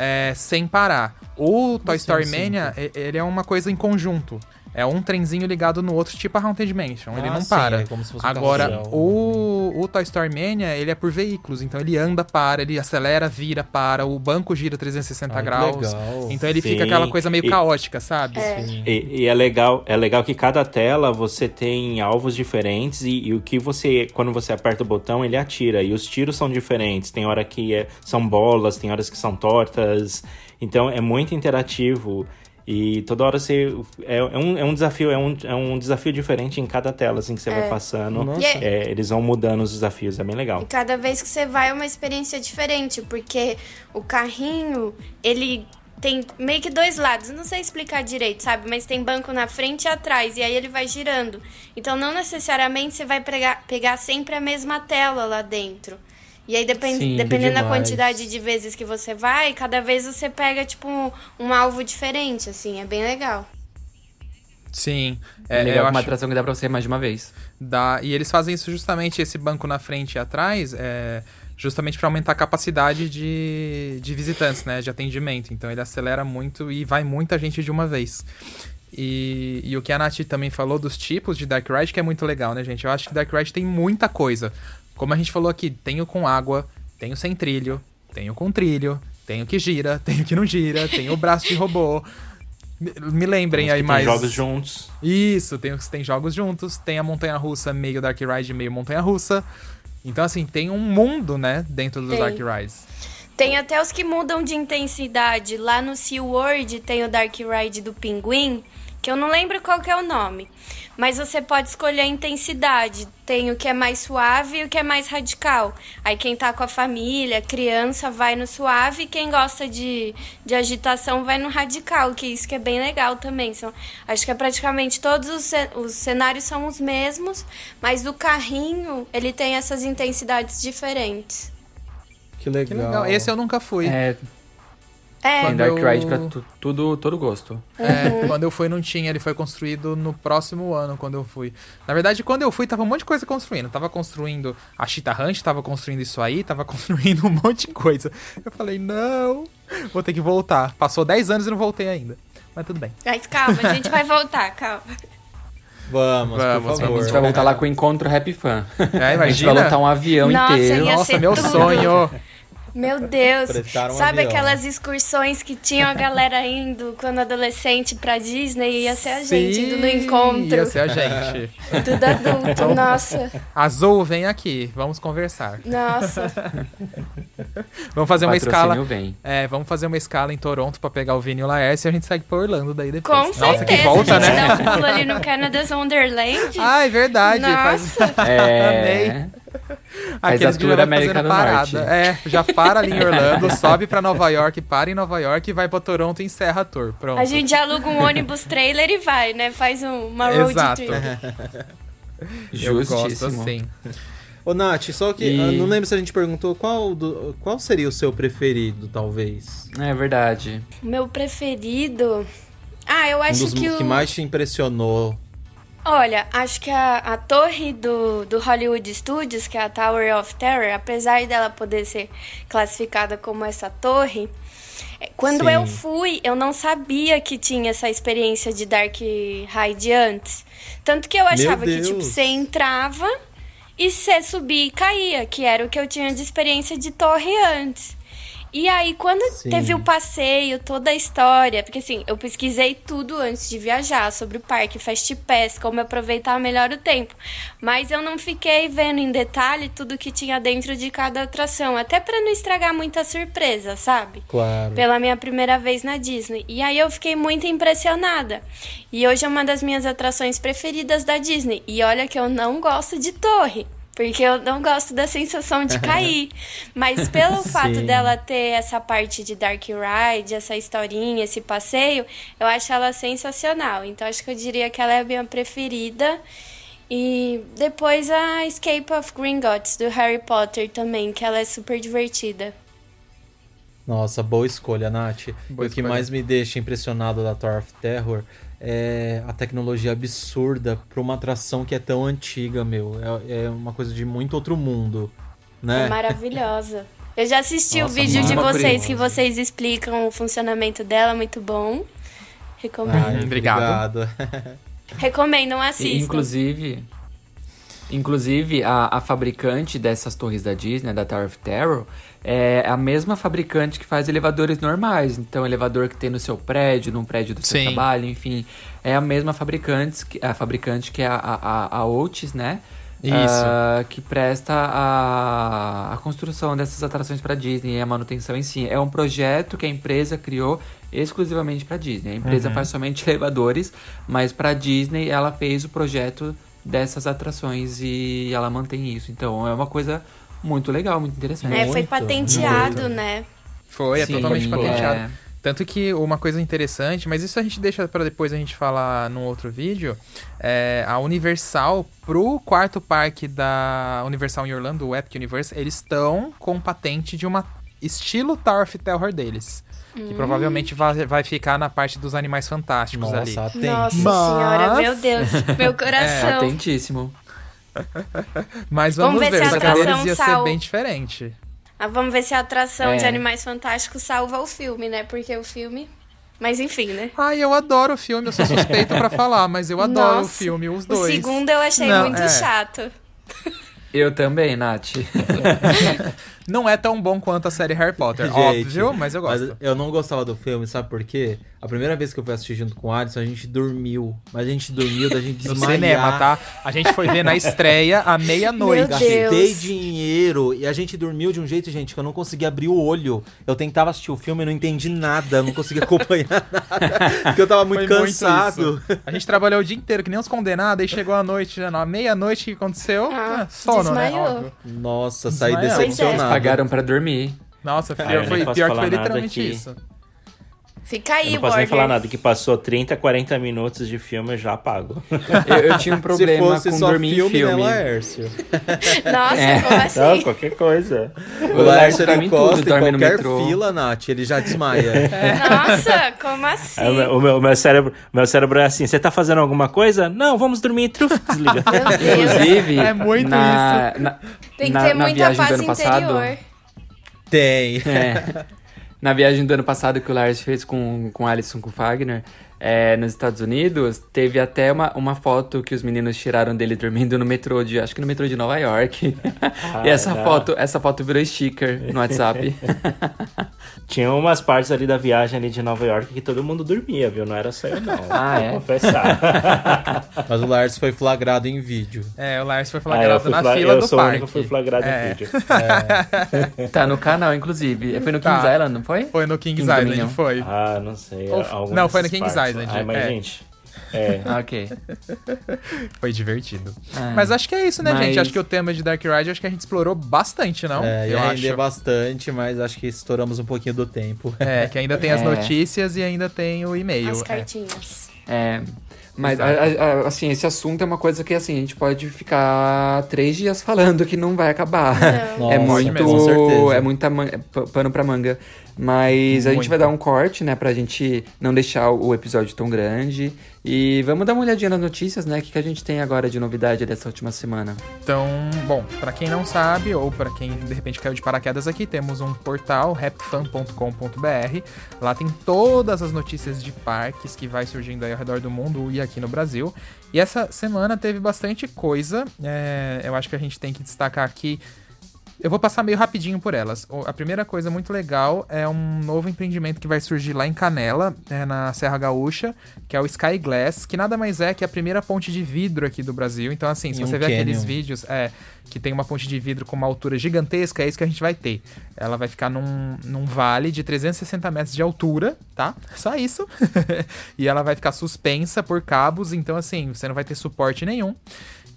é, sem parar. O Toy Story Mania, ele é uma coisa em conjunto. É um trenzinho ligado no outro, tipo a Haunted Mansion. Ele Ah, não sim, para. é como se fosse um Agora, carrossel. o, o Toy Story Mania, ele é por veículos. Então ele anda, para, ele acelera, vira, para. O banco gira 360 Ah, que graus. legal. Então ele Sim, fica aquela coisa meio e- caótica, sabe? Sim. E, e é legal, é legal que cada tela você tem alvos diferentes e, e o que você, quando você aperta o botão, ele atira. E os tiros são diferentes. Tem hora que é- são bolas, tem horas que são tortas. Então é muito interativo. E toda hora você. É, é um, é um desafio, é um, é um desafio diferente em cada tela, assim, que você vai passando. Nossa. É- É, eles vão mudando os desafios, é bem legal. E cada vez que você vai é uma experiência diferente, porque o carrinho, ele tem meio que dois lados, não sei explicar direito, sabe? Mas tem banco na frente e atrás, e aí ele vai girando. Então não necessariamente você vai pegar, pegar sempre a mesma tela lá dentro. E aí, depend, Sim, dependendo da quantidade de vezes que você vai, cada vez você pega, tipo, um, um alvo diferente, assim, é bem legal. Sim. É, É, legal, eu uma acho- atração que dá pra você ir mais de uma vez. Dá, e eles fazem isso justamente, esse banco na frente e atrás, é, justamente para aumentar a capacidade de, de visitantes, né? De atendimento. Então ele acelera muito e vai muita gente de uma vez. E, e o que a Nath também falou dos tipos de Dark Ride, que é muito legal, né, gente? Eu acho que Dark Ride tem muita coisa. Como a gente falou aqui, tem o com água, tem o sem trilho, tem o com trilho, tem o que gira, tem o que não gira, tem o braço de robô. Me, lembrem aí tem mais. jogos juntos. Isso, tem, tem jogos juntos, tem a montanha russa meio Dark Ride, meio montanha russa. Então, assim, tem um mundo, né, dentro dos Tem. Dark Rides. Tem até os que mudam de intensidade. Lá no SeaWorld tem o Dark Ride do Pinguim, que eu não lembro qual que é o nome. Mas você pode escolher a intensidade. Tem o que é mais suave e o que é mais radical. Aí quem tá com a família, criança, vai no suave. E quem gosta de, de agitação vai no radical, que isso que é bem legal também. São, acho que é praticamente todos os, os cenários são os mesmos, mas o carrinho, ele tem essas intensidades diferentes. Que legal. Que legal. Esse eu nunca fui. É, É, tem Dark eu- Ride pra tu- tudo, todo gosto. É, quando eu fui não tinha, ele foi construído no próximo ano quando eu fui. Na verdade, quando eu fui, tava um monte de coisa construindo. Tava construindo a Cheetah Hunt, tava construindo isso aí, tava construindo um monte de coisa. Eu falei, não, vou ter que voltar. Passou 10 anos e não voltei ainda. Mas tudo bem. Mas calma, a gente vai voltar, calma. Vamos, Vamos, por favor. A gente vai voltar lá com o encontro Happy Fan. É, A gente vai imagina. lotar um avião Nossa, inteiro. ia Nossa, ser meu tudo. sonho. Meu Deus. Um Sabe avião. aquelas excursões que tinham a galera indo quando adolescente pra Disney? Ia ser a gente indo no Sim, encontro. Ia ser a gente. Tudo adulto, nossa. Azul, vem aqui, vamos conversar. Nossa. Vamos fazer uma escala. Vem. É, vamos fazer uma escala em Toronto pra pegar o Vini e o Laércio e a gente segue pra Orlando daí depois. Com Nossa, certeza. que volta, a gente né? dá um pulo ali no Canada's Wonderland. Ah, é verdade. Faz... Nossa. É. Amei. Faz a tour vai América fazendo do parada. Norte. É, já para ali em Orlando, sobe pra Nova York, para em Nova York e vai pra Toronto e encerra a tour. Pronto. A gente aluga um ônibus trailer e vai, né? Faz um- uma road Exato. trip. Eu gosto Justíssimo. assim. Ô, Nath, só que E- ah, não lembro se a gente perguntou qual, do- qual seria o seu preferido, talvez. É verdade. Meu preferido. Ah, eu Um acho dos que o. que mais te impressionou. Olha, acho que a, a torre do, do Hollywood Studios, que é a Tower of Terror, apesar dela poder ser classificada como essa torre, é, quando Sim. eu fui, eu não sabia que tinha essa experiência de Dark Ride antes. Tanto que eu achava que, tipo, você entrava e você subia e caía, que era o que eu tinha de experiência de torre antes. E aí, quando Sim. teve o passeio, toda a história, porque assim, eu pesquisei tudo antes de viajar sobre o parque, Fast Pass, como aproveitar melhor o tempo. Mas eu não fiquei vendo em detalhe tudo que tinha dentro de cada atração, até pra não estragar muita surpresa, sabe? Claro. Pela minha primeira vez na Disney. E aí eu fiquei muito impressionada. E hoje é uma das minhas atrações preferidas da Disney. E olha que eu não gosto de torre. Porque eu não gosto da sensação de cair. Mas pelo fato dela ter essa parte de Dark Ride, essa historinha, esse passeio, eu acho ela sensacional. Então acho que eu diria que ela é a minha preferida. E depois a Escape of Gringotts, do Harry Potter também, que ela é super divertida. Nossa, boa escolha, Nath. Boa o que escolha. mais me deixa impressionado da Tower of Terror é a tecnologia absurda pra uma atração que é tão antiga, meu. É, é uma coisa de muito outro mundo, né? É maravilhosa. Eu já assisti Nossa, o vídeo de vocês que vocês explicam o funcionamento dela, muito bom. Recomendo. Ai, Obrigado. obrigado. Recomendam, E, assistam. inclusive, inclusive a, a fabricante dessas torres da Disney, da Tower of Terror, é a mesma fabricante que faz elevadores normais. Então, elevador que tem no seu prédio, num prédio do seu Sim. trabalho, enfim. É a mesma fabricante, que- a fabricante que é a, a, a Otis, né? Isso. Ah, que presta a, a construção dessas atrações para Disney e a manutenção em si. É um projeto que a empresa criou exclusivamente para Disney. A empresa Uhum. faz somente elevadores, mas para Disney ela fez o projeto dessas atrações e ela mantém isso. Então é uma coisa muito legal, muito interessante. É, foi patenteado, muito. né? Foi, é Sim, totalmente é. patenteado. Tanto que uma coisa interessante, mas isso a gente deixa para depois a gente falar num outro vídeo, é a Universal pro quarto parque da Universal em Orlando, o Epic Universe, eles estão com patente de uma estilo Tower of Terror deles. Que Hum. provavelmente vai, vai ficar na parte dos animais fantásticos ali. Nossa, atente. Nossa Mas- senhora, meu Deus, meu É, coração. Atentíssimo. Mas Vamos vamos, ver ver, se a deles ia ser bem diferente. Ah, vamos ver se a atração É. de Animais Fantásticos salva o filme, né? Porque o filme. Mas enfim, né? Ai, eu adoro o filme, eu sou suspeito pra falar, mas eu adoro o Nossa, filme, os O dois. segundo eu achei Não, muito é. chato. Eu também, Nath. Não é tão bom quanto a série Harry Potter, Gente, óbvio, mas eu gosto. Mas eu não gostava do filme, sabe por quê? A primeira vez que eu fui assistir junto com o Alisson, a gente dormiu. Mas a gente dormiu da gente No desmaiar. cinema, tá? A gente foi ver na estreia à meia-noite. Gastei dinheiro e a gente dormiu de um jeito, gente, que eu não conseguia abrir o olho. Eu tentava assistir o filme e não entendi nada, não conseguia acompanhar nada. Porque eu tava muito Foi cansado. isso. A gente trabalhou o dia inteiro, que nem uns condenados, aí chegou a noite, já na meia-noite, o que aconteceu? Ah, Ah, sono, né? desmaiou. Óbvio. Nossa, saí Desmaiado. Pois é. Pagaram pra dormir. Nossa, pior, foi, pior que foi literalmente isso. Fica Eu aí, não posso nem falar nada, que passou 30, 40 minutos de filme, eu já pago. Eu, eu tinha um problema Se fosse com dormir filme, em filme. né, Laércio? Nossa, É. como assim? Não, qualquer coisa. O Laércio ele mim tudo, em dorme no qualquer metrô. fila, Nath, ele já desmaia. Nossa, como assim? Aí o meu- o meu, cérebro, meu cérebro é assim: você tá fazendo alguma coisa? Não, vamos dormir. Truf, desliga. Inclusive, É muito na, na, Tem que na, ter na muita viagem do paz ano passado. interior. Tem. É. Na viagem do ano passado que o Lars fez com, com Alisson com Fagner, é, nos Estados Unidos, teve até uma, uma foto que os meninos tiraram dele dormindo no metrô de, acho que no metrô de Nova York. e essa não. foto, essa foto virou sticker no WhatsApp. Tinha umas partes ali da viagem ali de Nova York que todo mundo dormia, viu? Não era só eu, não. Ah, é? Vou confessar. Mas o Lars foi flagrado em vídeo. É, o Lars foi Ah, flagrado fui na fla- fila eu do sou o único que fui flagrado É. em vídeo. tá no canal, inclusive. Foi no Kings Tá. Island, não foi? Foi no Kings Kings Island, Dominion. foi. Ah, não sei. Ou- não, foi no Kings parques. Island, Ai, mas, é. gente. É. Ok. Foi divertido. Ah, Mas acho que é isso, né, Mas- gente? Acho que o tema de Dark Ride, acho que a gente explorou bastante, não? É, eu ia acho. bastante, mas acho que estouramos um pouquinho do tempo. É, que ainda tem as É. notícias e ainda tem o e-mail. As É. cartinhas. É, mas, Exato. a- a- assim, esse assunto é uma coisa que, assim, a gente pode ficar três dias falando que não vai acabar. Não. é Nossa, muito, com certeza. é muita man- p- pano pra manga. Mas a gente vai dar um corte, né, pra gente não deixar o episódio tão grande. E vamos dar uma olhadinha nas notícias, né? O que, que a gente tem agora de novidade dessa última semana? Então, bom, pra quem não sabe, ou pra quem de repente caiu de paraquedas aqui, temos um portal, rapfan.com.br. Lá tem todas as notícias de parques que vai surgindo aí ao redor do mundo e aqui no Brasil. E essa semana teve bastante coisa. é, eu acho que a gente tem que destacar aqui. Eu vou passar meio rapidinho por elas. A primeira coisa muito legal é um novo empreendimento que vai surgir lá em Canela, é, na Serra Gaúcha, que é o Sky Glass, que nada mais é que a primeira ponte de vidro aqui do Brasil. Então, assim, se um você vê aqueles vídeos é, que tem uma ponte de vidro com uma altura gigantesca, é isso que a gente vai ter. Ela vai ficar num, num vale de 360 metros de altura, tá? Só isso. e ela vai ficar suspensa por cabos, então, assim, você não vai ter suporte nenhum.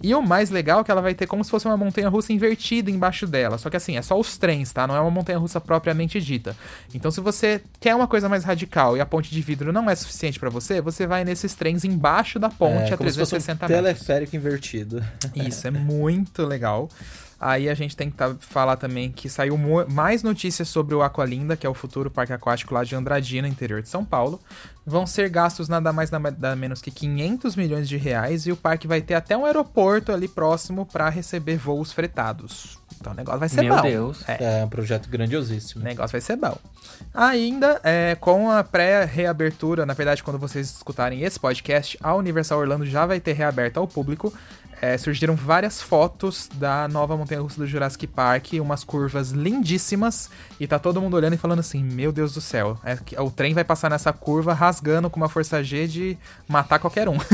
E o mais legal é que ela vai ter como se fosse uma montanha russa invertida embaixo dela. Só que assim, é só os trens, tá? Não é uma montanha russa propriamente dita. Então, se você quer uma coisa mais radical e a ponte de vidro não é suficiente pra você, você vai nesses trens embaixo da ponte é, a como se fosse um 360 metros. teleférico invertido. Isso, é muito legal. Aí a gente tem que tá- falar também que saiu mais notícias sobre o Aqualinda, que é o futuro parque aquático lá de Andradina, interior de São Paulo. Vão ser gastos nada mais nada menos que 500 milhões de reais e o parque vai ter até um aeroporto ali próximo para receber voos fretados. Então o negócio vai ser Meu bom. Deus. É. É um projeto O grandiosíssimo. negócio vai ser bom. Ainda, é, com a pré-reabertura, na verdade, quando vocês escutarem esse podcast, a Universal Orlando já vai ter reaberto ao público. É, surgiram várias fotos da nova montanha-russa do Jurassic Park, umas curvas lindíssimas, e tá todo mundo olhando e falando assim, meu Deus do céu, é o trem vai passar nessa curva rasgando com uma força G de matar qualquer um.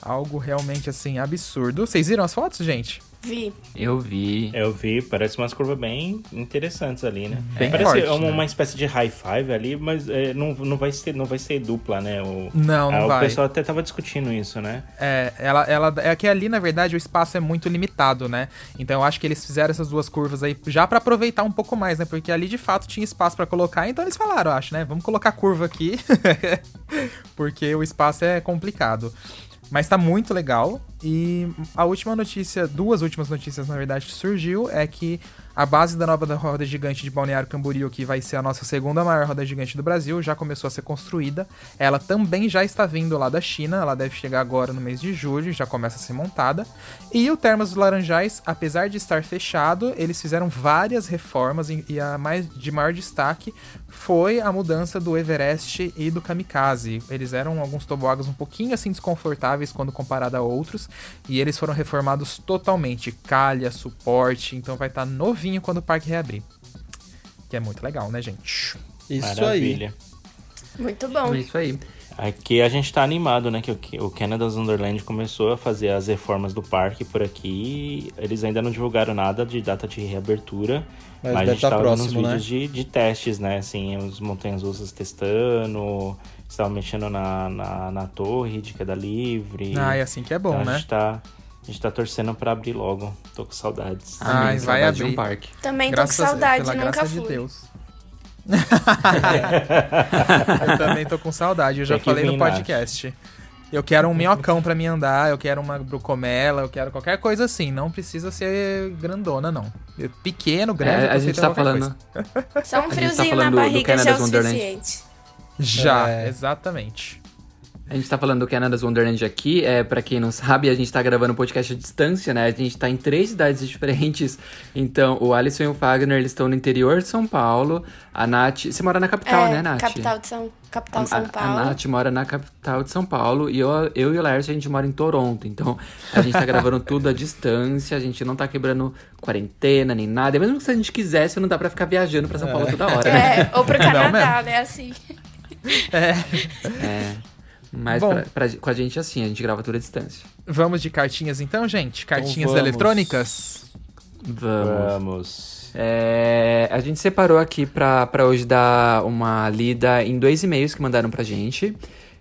Algo realmente, assim, absurdo. Vocês viram as fotos, gente? Vi. Eu vi. Eu vi, parece umas curvas bem interessantes ali, né? Bem parece forte, uma, né? uma espécie de high five ali, mas é, não, não, vai ser, não vai ser dupla, né? O, Não, não Ah, vai. O pessoal até tava discutindo isso, né? É, ela, ela, é que ali, na verdade, o espaço é muito limitado, né? Então eu acho que eles fizeram essas duas curvas aí já pra aproveitar um pouco mais, né? Porque ali de fato tinha espaço pra colocar, então eles falaram, eu acho, né? Vamos colocar curva aqui, porque o espaço é complicado. Mas tá muito legal. E a última notícia, duas últimas notícias, na verdade, que surgiu é que a base da nova roda gigante de Balneário Camboriú, que vai ser a nossa segunda maior roda gigante do Brasil, já começou a ser construída. Ela também já está vindo lá da China, ela deve chegar agora no mês de julho, já começa a ser montada. E o Termas dos Laranjais, apesar de estar fechado, eles fizeram várias reformas e a mais de maior destaque foi a mudança do Everest e do Kamikaze. Eles eram alguns tobogãs um pouquinho assim desconfortáveis quando comparado a outros, e eles foram reformados totalmente, calha, suporte, então vai estar novinho quando o parque reabrir. Que é muito legal, né, gente? Isso Maravilha. Muito bom. É isso aí. Aqui a gente tá animado, né? Que o- Canada's Wonderland começou a fazer as reformas do parque por aqui. Eles ainda não divulgaram nada de data de reabertura. Mas Mas, a gente tá tava uns próximo, né? vídeos de, de testes, né? Assim, os montanhas russas testando, estavam mexendo na, na, na torre de queda livre. Ah, é assim que é bom, Então, A né? gente tá, a gente tá torcendo pra abrir logo. Tô com saudades. Ai, Amém, vai abrir. um parque. Também Graças- tô com saudade, pela nunca graça fui. de Deus. eu também tô com saudade, eu já falei no vir, Nath. podcast. Eu quero um minhocão pra me andar, eu quero uma brucomela, eu quero qualquer coisa assim. Não precisa ser grandona, não. Pequeno, grande, É, eu a gente tá qualquer falando. coisa. Só um tá friozinho falando na do- do barriga já é o suficiente. Já, É. exatamente. A gente tá falando do Canada's Wonderland aqui, é, pra quem não sabe, a gente tá gravando o podcast à distância, né? A gente tá em três cidades diferentes. Então, o Alisson e o Fagner, eles estão no interior de São Paulo. A Nath... Você mora na capital, é, né, Nath? Capital de São, capital de A- São a, Paulo. A Nath mora na capital de São Paulo e eu, eu e o Laércio, a gente mora em Toronto. Então, a gente tá gravando tudo à distância, a gente não tá quebrando quarentena nem nada. E mesmo que se a gente quisesse, não dá pra ficar viajando pra São Paulo toda hora, né? É, ou pro Canadá, né? Assim. É. Mas Bom. pra- pra- com a gente, assim, a gente grava tudo à distância. Vamos de cartinhas então, gente? Cartinhas vamos. eletrônicas? Vamos. Vamos. É, a gente separou aqui pra, pra hoje dar uma lida em dois e-mails que mandaram pra gente.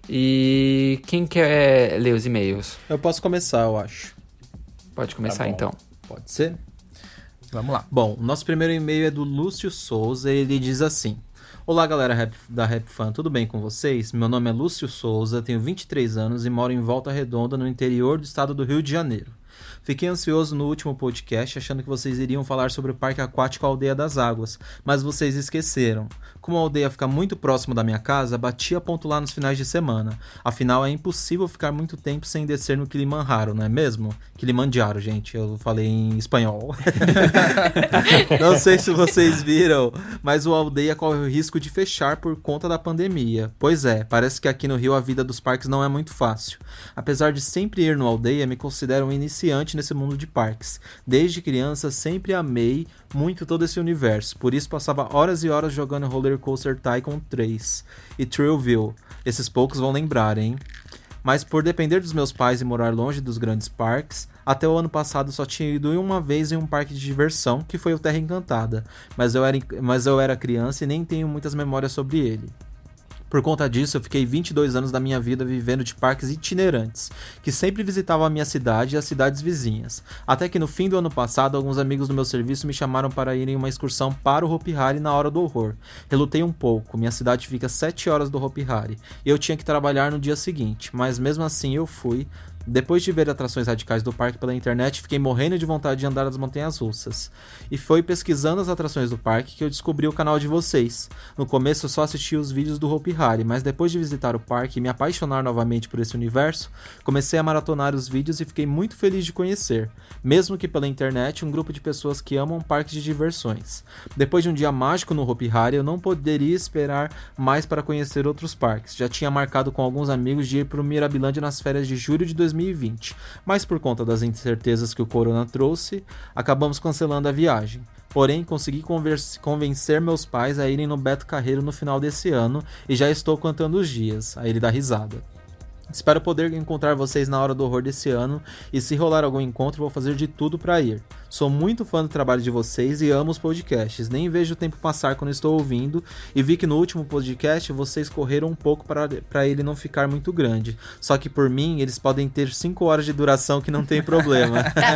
E quem quer ler os e-mails? Eu posso começar, eu acho. Pode começar bom. então. Pode ser? Vamos lá. Bom, o nosso primeiro e-mail é do Lúcio Souza. Ele diz assim: Olá, galera da Rap Fan, tudo bem com vocês? Meu nome é Lúcio Souza, tenho 23 anos e moro em Volta Redonda, no interior do estado do Rio de Janeiro. Fiquei ansioso no último podcast, achando que vocês iriam falar sobre o Parque Aquático Aldeia das Águas, mas vocês esqueceram. Como a aldeia fica muito próximo da minha casa, bati a ponto lá nos finais de semana. Afinal, é impossível ficar muito tempo sem descer no Kilimanjaro, não é mesmo? Kilimanjaro, gente, eu falei em espanhol. Não sei se vocês viram, mas o aldeia corre o risco de fechar por conta da pandemia. Pois é, parece que aqui no Rio a vida dos parques não é muito fácil. Apesar de sempre ir no aldeia, me considero um iniciante nesse mundo de parques. Desde criança sempre amei muito todo esse universo, por isso passava horas e horas jogando Roller Coaster Tycoon 3 e Thrillville. Esses poucos vão lembrar, hein? Mas por depender dos meus pais e morar longe dos grandes parques, até o ano passado só tinha ido uma vez em um parque de diversão, que foi o Terra Encantada, mas eu era, mas eu era criança e nem tenho muitas memórias sobre ele. Por conta disso, eu fiquei 22 anos da minha vida vivendo de parques itinerantes, que sempre visitavam a minha cidade e as cidades vizinhas. Até que no fim do ano passado, alguns amigos do meu serviço me chamaram para ir em uma excursão para o Hopi Hari na hora do horror. Relutei um pouco, minha cidade fica 7 horas do Hopi Hari, e eu tinha que trabalhar no dia seguinte, mas mesmo assim eu fui. Depois de ver atrações radicais do parque pela internet, fiquei morrendo de vontade de andar nas montanhas russas. E foi pesquisando as atrações do parque que eu descobri o canal de vocês. No começo eu só assistia os vídeos do Hopi Hari, mas depois de visitar o parque e me apaixonar novamente por esse universo, comecei a maratonar os vídeos e fiquei muito feliz de conhecer, mesmo que pela internet, um grupo de pessoas que amam parques de diversões. Depois de um dia mágico no Hopi Hari, eu não poderia esperar mais para conhecer outros parques. Já tinha marcado com alguns amigos de ir para o Mirabilândia nas férias de julho de 2020, mas por conta das incertezas que o corona trouxe, acabamos cancelando a viagem. Porém, consegui convencer meus pais a irem no Beto Carreiro no final desse ano e já estou contando os dias. Aí ele dá risada. Espero poder encontrar vocês na hora do horror desse ano e se rolar algum encontro, vou fazer de tudo para ir. Sou muito fã do trabalho de vocês e amo os podcasts. Nem vejo o tempo passar quando estou ouvindo e vi que no último podcast vocês correram um pouco para ele não ficar muito grande. Só que por mim, eles podem ter 5 horas de duração que não tem problema. tá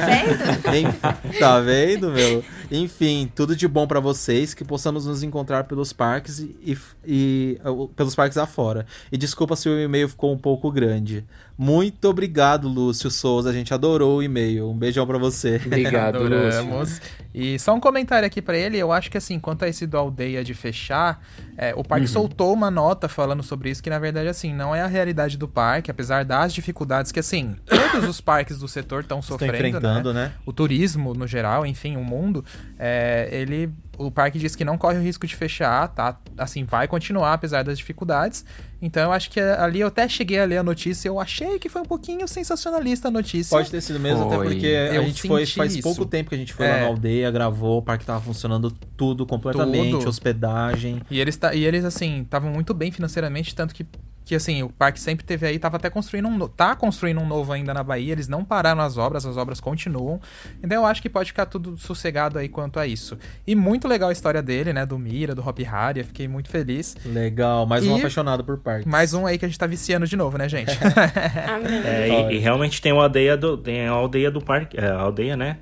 vendo? tá vendo, meu? Enfim, tudo de bom para vocês, que possamos nos encontrar pelos parques e, e, e pelos parques afora. E desculpa se o e-mail ficou um pouco grande grande. Muito obrigado, Lúcio Souza. A gente adorou o e-mail. Um beijão para você. Obrigado, Adoramos. Lúcio. E só um comentário aqui para ele. Eu acho que assim, quanto a esse do aldeia de fechar, é, o parque uhum. soltou uma nota falando sobre isso, que na verdade, assim, não é a realidade do parque, apesar das dificuldades que, assim, todos os parques do setor estão sofrendo. enfrentando, né? né? O turismo, no geral, enfim, o mundo, é, ele o parque diz que não corre o risco de fechar, tá? Assim, vai continuar apesar das dificuldades. Então eu acho que ali eu até cheguei a ler a notícia, eu achei que foi um pouquinho sensacionalista a notícia. Pode ter sido mesmo, foi. até porque eu a gente foi faz isso. pouco tempo que a gente foi é. lá na aldeia, gravou, o parque tava funcionando tudo completamente, tudo. hospedagem. E eles e eles assim, estavam muito bem financeiramente, tanto que que assim, o parque sempre teve aí, tava até construindo um, tá construindo um novo ainda na Bahia, eles não pararam as obras, as obras continuam. Então eu acho que pode ficar tudo sossegado aí quanto a isso. E muito legal a história dele, né, do Mira, do Hop Harry, fiquei muito feliz. Legal, mais e um apaixonado por parques. Mais um aí que a gente tá viciando de novo, né, gente? é, e, e, realmente tem uma aldeia do tem a aldeia do parque, é, a aldeia, né?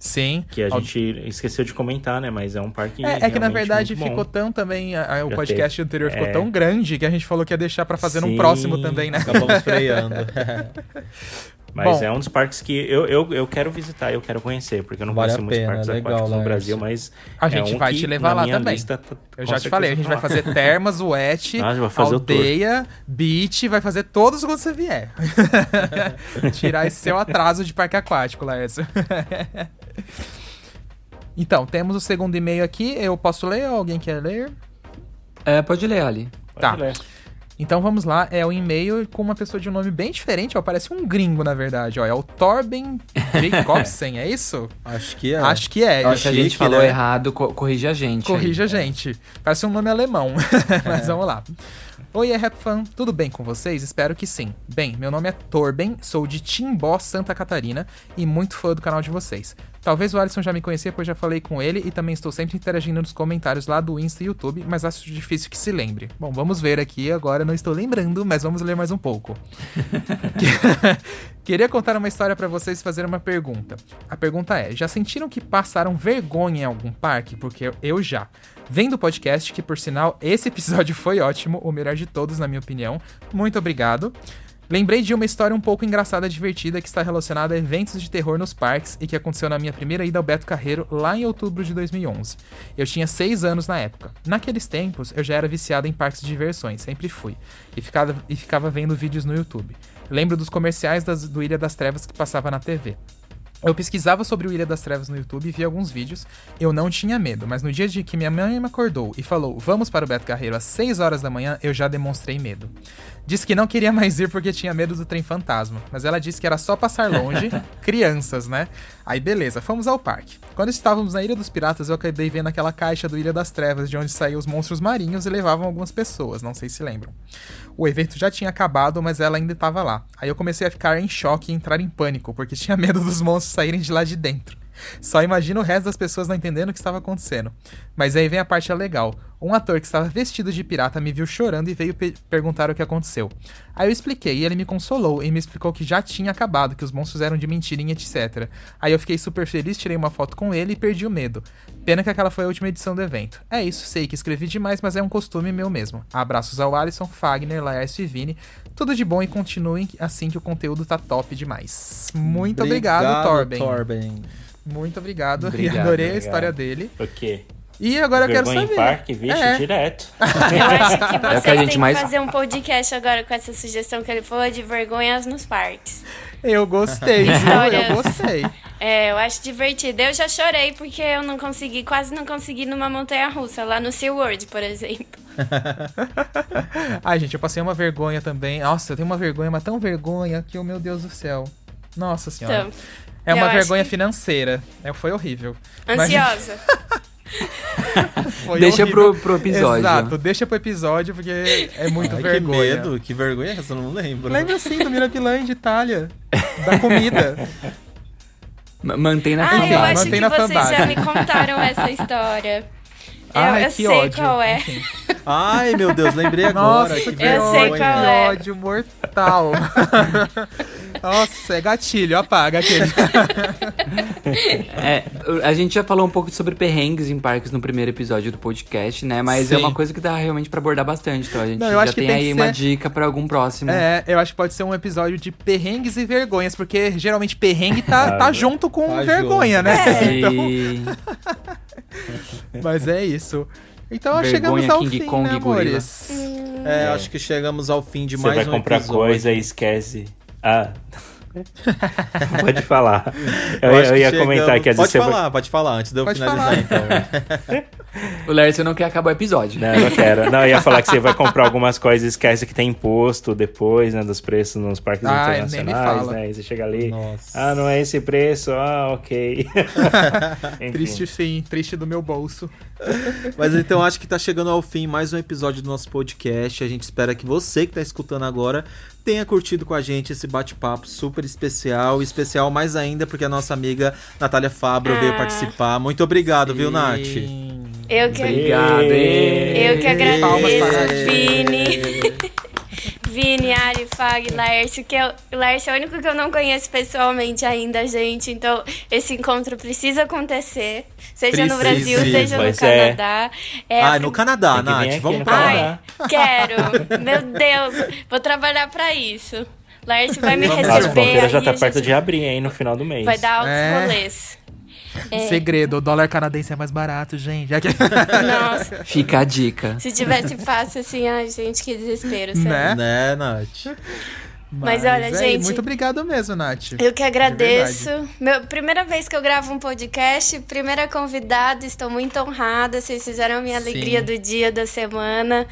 Sim. Que a gente esqueceu de comentar, né? Mas é um parque. É, é que na verdade ficou tão também. A, a, o podcast teve. anterior ficou é... tão grande que a gente falou que ia deixar para fazer Sim, num próximo também, né? Acabamos freando. Mas Bom, é um dos parques que eu, eu, eu quero visitar, eu quero conhecer, porque eu não vale conheço muitos parques legal, aquáticos no Brasil, mas. A gente é um vai te levar lá também. Lista, tá, eu já te falei, a gente vai fazer termas, wet, aldeia, beach, vai fazer todos quando você vier. Tirar esse seu atraso de parque aquático, Laércio. então, temos o segundo e-mail aqui. Eu posso ler ou alguém quer ler? É, pode ler, Ali. Pode tá. Ler. Então vamos lá, é o e-mail com uma pessoa de um nome bem diferente, ó, parece um gringo na verdade, ó, é o Torben Jacobsen, é isso? Acho que é. Acho que é. Acho que a gente falou né? errado, co corrige a gente. Corrige aí. a gente. Parece um nome alemão, mas vamos lá. Oi, é Rap Fan, tudo bem com vocês? Espero que sim. Bem, meu nome é Torben, sou de Timbó, Santa Catarina e muito fã do canal de vocês. Talvez o Alisson já me conhecia, pois já falei com ele e também estou sempre interagindo nos comentários lá do Insta e YouTube, mas acho difícil que se lembre. Bom, vamos ver aqui, agora não estou lembrando, mas vamos ler mais um pouco. Queria contar uma história para vocês e fazer uma pergunta. A pergunta é: já sentiram que passaram vergonha em algum parque? Porque eu já. Vendo o podcast, que por sinal esse episódio foi ótimo, o melhor de todos, na minha opinião. Muito obrigado. Lembrei de uma história um pouco engraçada e divertida que está relacionada a eventos de terror nos parques e que aconteceu na minha primeira ida ao Beto Carreiro lá em outubro de 2011. Eu tinha 6 anos na época. Naqueles tempos, eu já era viciado em parques de diversões, sempre fui, e ficava, e ficava vendo vídeos no YouTube. Lembro dos comerciais das, do Ilha das Trevas que passava na TV. Eu pesquisava sobre o Ilha das Trevas no YouTube e vi alguns vídeos. Eu não tinha medo, mas no dia de que minha mãe me acordou e falou: Vamos para o Beto Carreiro às 6 horas da manhã, eu já demonstrei medo. Disse que não queria mais ir porque tinha medo do trem fantasma, mas ela disse que era só passar longe, crianças, né? Aí beleza, fomos ao parque. Quando estávamos na Ilha dos Piratas, eu acabei vendo aquela caixa do Ilha das Trevas, de onde saíam os monstros marinhos e levavam algumas pessoas, não sei se lembram. O evento já tinha acabado, mas ela ainda estava lá. Aí eu comecei a ficar em choque e entrar em pânico, porque tinha medo dos monstros saírem de lá de dentro. Só imagino o resto das pessoas não entendendo o que estava acontecendo. Mas aí vem a parte legal. Um ator que estava vestido de pirata me viu chorando e veio perguntar o que aconteceu. Aí eu expliquei e ele me consolou e me explicou que já tinha acabado, que os monstros eram de mentira e etc. Aí eu fiquei super feliz, tirei uma foto com ele e perdi o medo. Pena que aquela foi a última edição do evento. É isso, sei que escrevi demais, mas é um costume meu mesmo. Abraços ao Alisson, Fagner, Laércio e Vini. Tudo de bom e continuem assim que o conteúdo tá top demais. Muito obrigado, obrigado Torben. Torben. Muito obrigado. obrigado adorei obrigado. a história dele. O quê? E agora eu quero saber. Em parque, vixe, é. direto. Eu acho que você é que a gente tem mais... que fazer um podcast agora com essa sugestão que ele falou de vergonhas nos parques. Eu gostei, Histórias... eu gostei. É, eu acho divertido. Eu já chorei porque eu não consegui, quase não consegui numa montanha russa, lá no SeaWorld, por exemplo. Ai, gente, eu passei uma vergonha também. Nossa, eu tenho uma vergonha, mas tão vergonha que, oh, meu Deus do céu. Nossa senhora. Então, é uma vergonha que... financeira. É, foi horrível. Ansiosa. Mas... Foi Deixa horrível. pro, pro episódio. Exato, deixa pro episódio, porque é muito Ai, vergonha. Que medo, que vergonha essa, eu não lembro. Lembra sim do Mirabilã de Itália, da comida. Ma- Mantém na Ah, eu fanbase. acho Mantém que na vocês fanbase. já me contaram essa história. Eu, Ai, eu que sei ódio. qual é. Enfim. Ai, meu Deus, lembrei agora. Nossa, que que é. ódio mortal. Nossa, é gatilho, apaga aquele. É, a gente já falou um pouco sobre perrengues em parques no primeiro episódio do podcast, né? Mas é Sim. uma coisa que dá realmente pra abordar bastante. Então a gente Não, eu já acho que tem, tem aí uma ser- dica pra algum próximo. É, eu acho que pode ser um episódio de perrengues e vergonhas, porque geralmente perrengue tá, tá junto com Tá vergonha, junto. né? Então, E... mas é isso. Então Vergonha, chegamos ao King fim, Kong né, e amores? É, acho que chegamos ao fim de Você mais vai um comprar episódio. coisa e esquece. Ah. Pode falar. Eu, eu que ia chegamos- comentar que às Pode você falar, vai... pode falar, antes de eu Pode finalizar falar. então. O Lércio não quer acabar o episódio. Não, eu não quero. Não, eu ia falar que você vai comprar algumas coisas e esquece que tem imposto depois, né, dos preços nos parques Ah, nem me internacionais, fala. né? E você chega ali, Nossa. ah, não é esse preço, ah, ok. Triste fim, triste do meu bolso. Mas então acho que tá chegando ao fim mais um episódio do nosso podcast. A gente espera que você que tá escutando agora tenha curtido com a gente esse bate-papo super especial. Especial mais ainda porque a nossa amiga Natália Fabro veio Ah. participar. Muito obrigado, viu, Nath? Sim. Eu que, Obrigado. eu que Palmas para a agradeço, Vini. Vini, Ari, Fag, Laércio, que eu, o Laércio é o único que eu não conheço pessoalmente ainda, gente. Então, esse encontro precisa acontecer. Seja no Precisa. Brasil, seja no é. Canadá. É Ah, no Canadá, Tem que vir Nath. aqui Vamos no pra lá. Canadá. Ai, quero. Meu Deus, vou trabalhar pra isso. Laércio vai me Vamos. As receber. fronteiras já tá perto gente de abrir aí no final do mês. Vai dar altos É. rolês. É. Segredo, o dólar canadense é mais barato, gente. É que- Nossa, Fica a dica. se tivesse fácil assim, ai, gente, que desespero, sério. Né? Né, Nath? Mas olha, é, gente- Muito obrigado mesmo, Nath. Eu que agradeço. Meu, primeira vez que eu gravo um podcast, primeira convidada, estou muito honrada. Vocês fizeram a minha Sim. alegria do dia, da semana.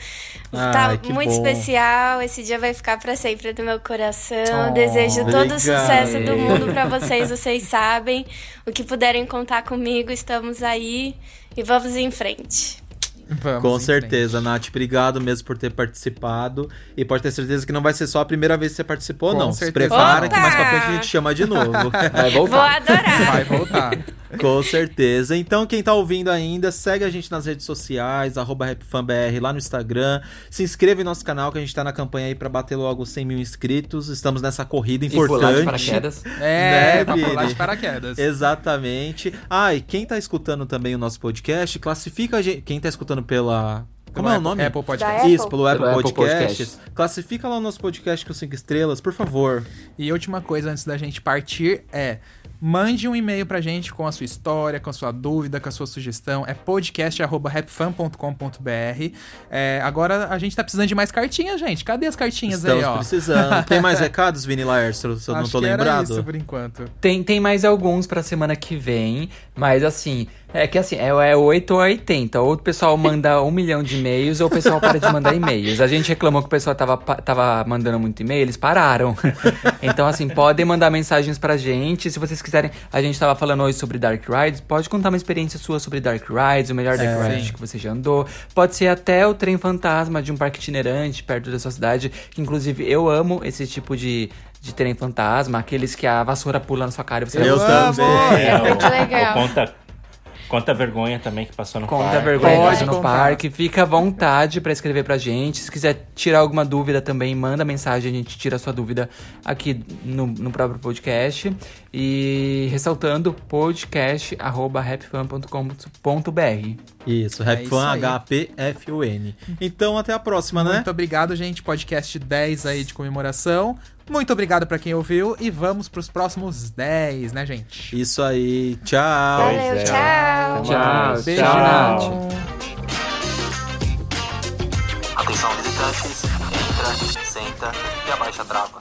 Ai, tá muito bom. especial. Esse dia vai ficar para sempre no meu coração. Oh, Desejo todo o sucesso do mundo para vocês. Vocês sabem. O que puderem contar comigo, estamos aí. E vamos em frente. Vamos Com certeza, Nath. Obrigado mesmo por ter participado. E pode ter certeza que não vai ser só a primeira vez que você participou, Com não. Se certeza. prepara Opa! que mais pra frente a gente chama de novo. Vai Vou voltar. adorar. Vai voltar. Com certeza. Então, quem tá ouvindo ainda, segue a gente nas redes sociais, arroba RapFanBR lá no Instagram. Se inscreva em nosso canal, que a gente tá na campanha aí pra bater logo 100 mil inscritos. Estamos nessa corrida E pular de importante. paraquedas. É, Né, pra pular de paraquedas. Exatamente. Ah, e quem tá escutando também o nosso podcast, classifica a gente. Quem tá escutando pela. Como é o nome? Apple Podcast. Apple? Isso, pelo Apple, Pelo Apple Podcasts. Podcasts. Classifica lá o nosso podcast com 5 estrelas, por favor. E última coisa antes da gente partir é. Mande um e-mail pra gente com a sua história, com a sua dúvida, com a sua sugestão. É podcast.rapfan.com.br. É, agora a gente tá precisando de mais cartinhas, gente. Cadê as cartinhas Estamos aí, ó? precisando. Tem mais recados, Vini Laércio, se eu não Acho tô que era lembrado? isso por enquanto. Tem, tem mais alguns pra semana que vem, mas assim, é que assim, é, é 8 ou 80. Ou o pessoal manda um milhão de e-mails, ou o pessoal para de mandar e-mails. A gente reclamou que o pessoal tava, tava mandando muito e-mail, eles pararam. então, assim, podem mandar mensagens pra gente. Se vocês quiserem, a gente tava falando hoje sobre Dark Rides, pode contar uma experiência sua sobre Dark Rides, o melhor Dark É. Ride que você já andou. Pode ser até o trem fantasma de um parque itinerante perto da sua cidade, que inclusive eu amo esse tipo de. De trem fantasma, aqueles que a vassoura pula na sua cara e você Eu vai também. É, Muito o- legal. conta, conta a vergonha também que passou no Conta a parque. vergonha Pode que passa no contar. parque. Fica à vontade pra escrever pra gente. Se quiser tirar alguma dúvida também, manda mensagem. A gente tira a sua dúvida aqui no, no próprio podcast. E ressaltando, podcast.rapfan.com.br. Isso, É Rapfan, aí. H-P-F-U-N. Então, até a próxima, né? Muito obrigado, gente. Podcast 10 aí de comemoração. Muito obrigado pra quem ouviu e vamos pros próximos 10, né, gente? Isso aí. Tchau. Valeu, é. tchau. Tchau, Beijo, tchau. Nath. Atenção visitantes, entra, senta e abaixa a trava.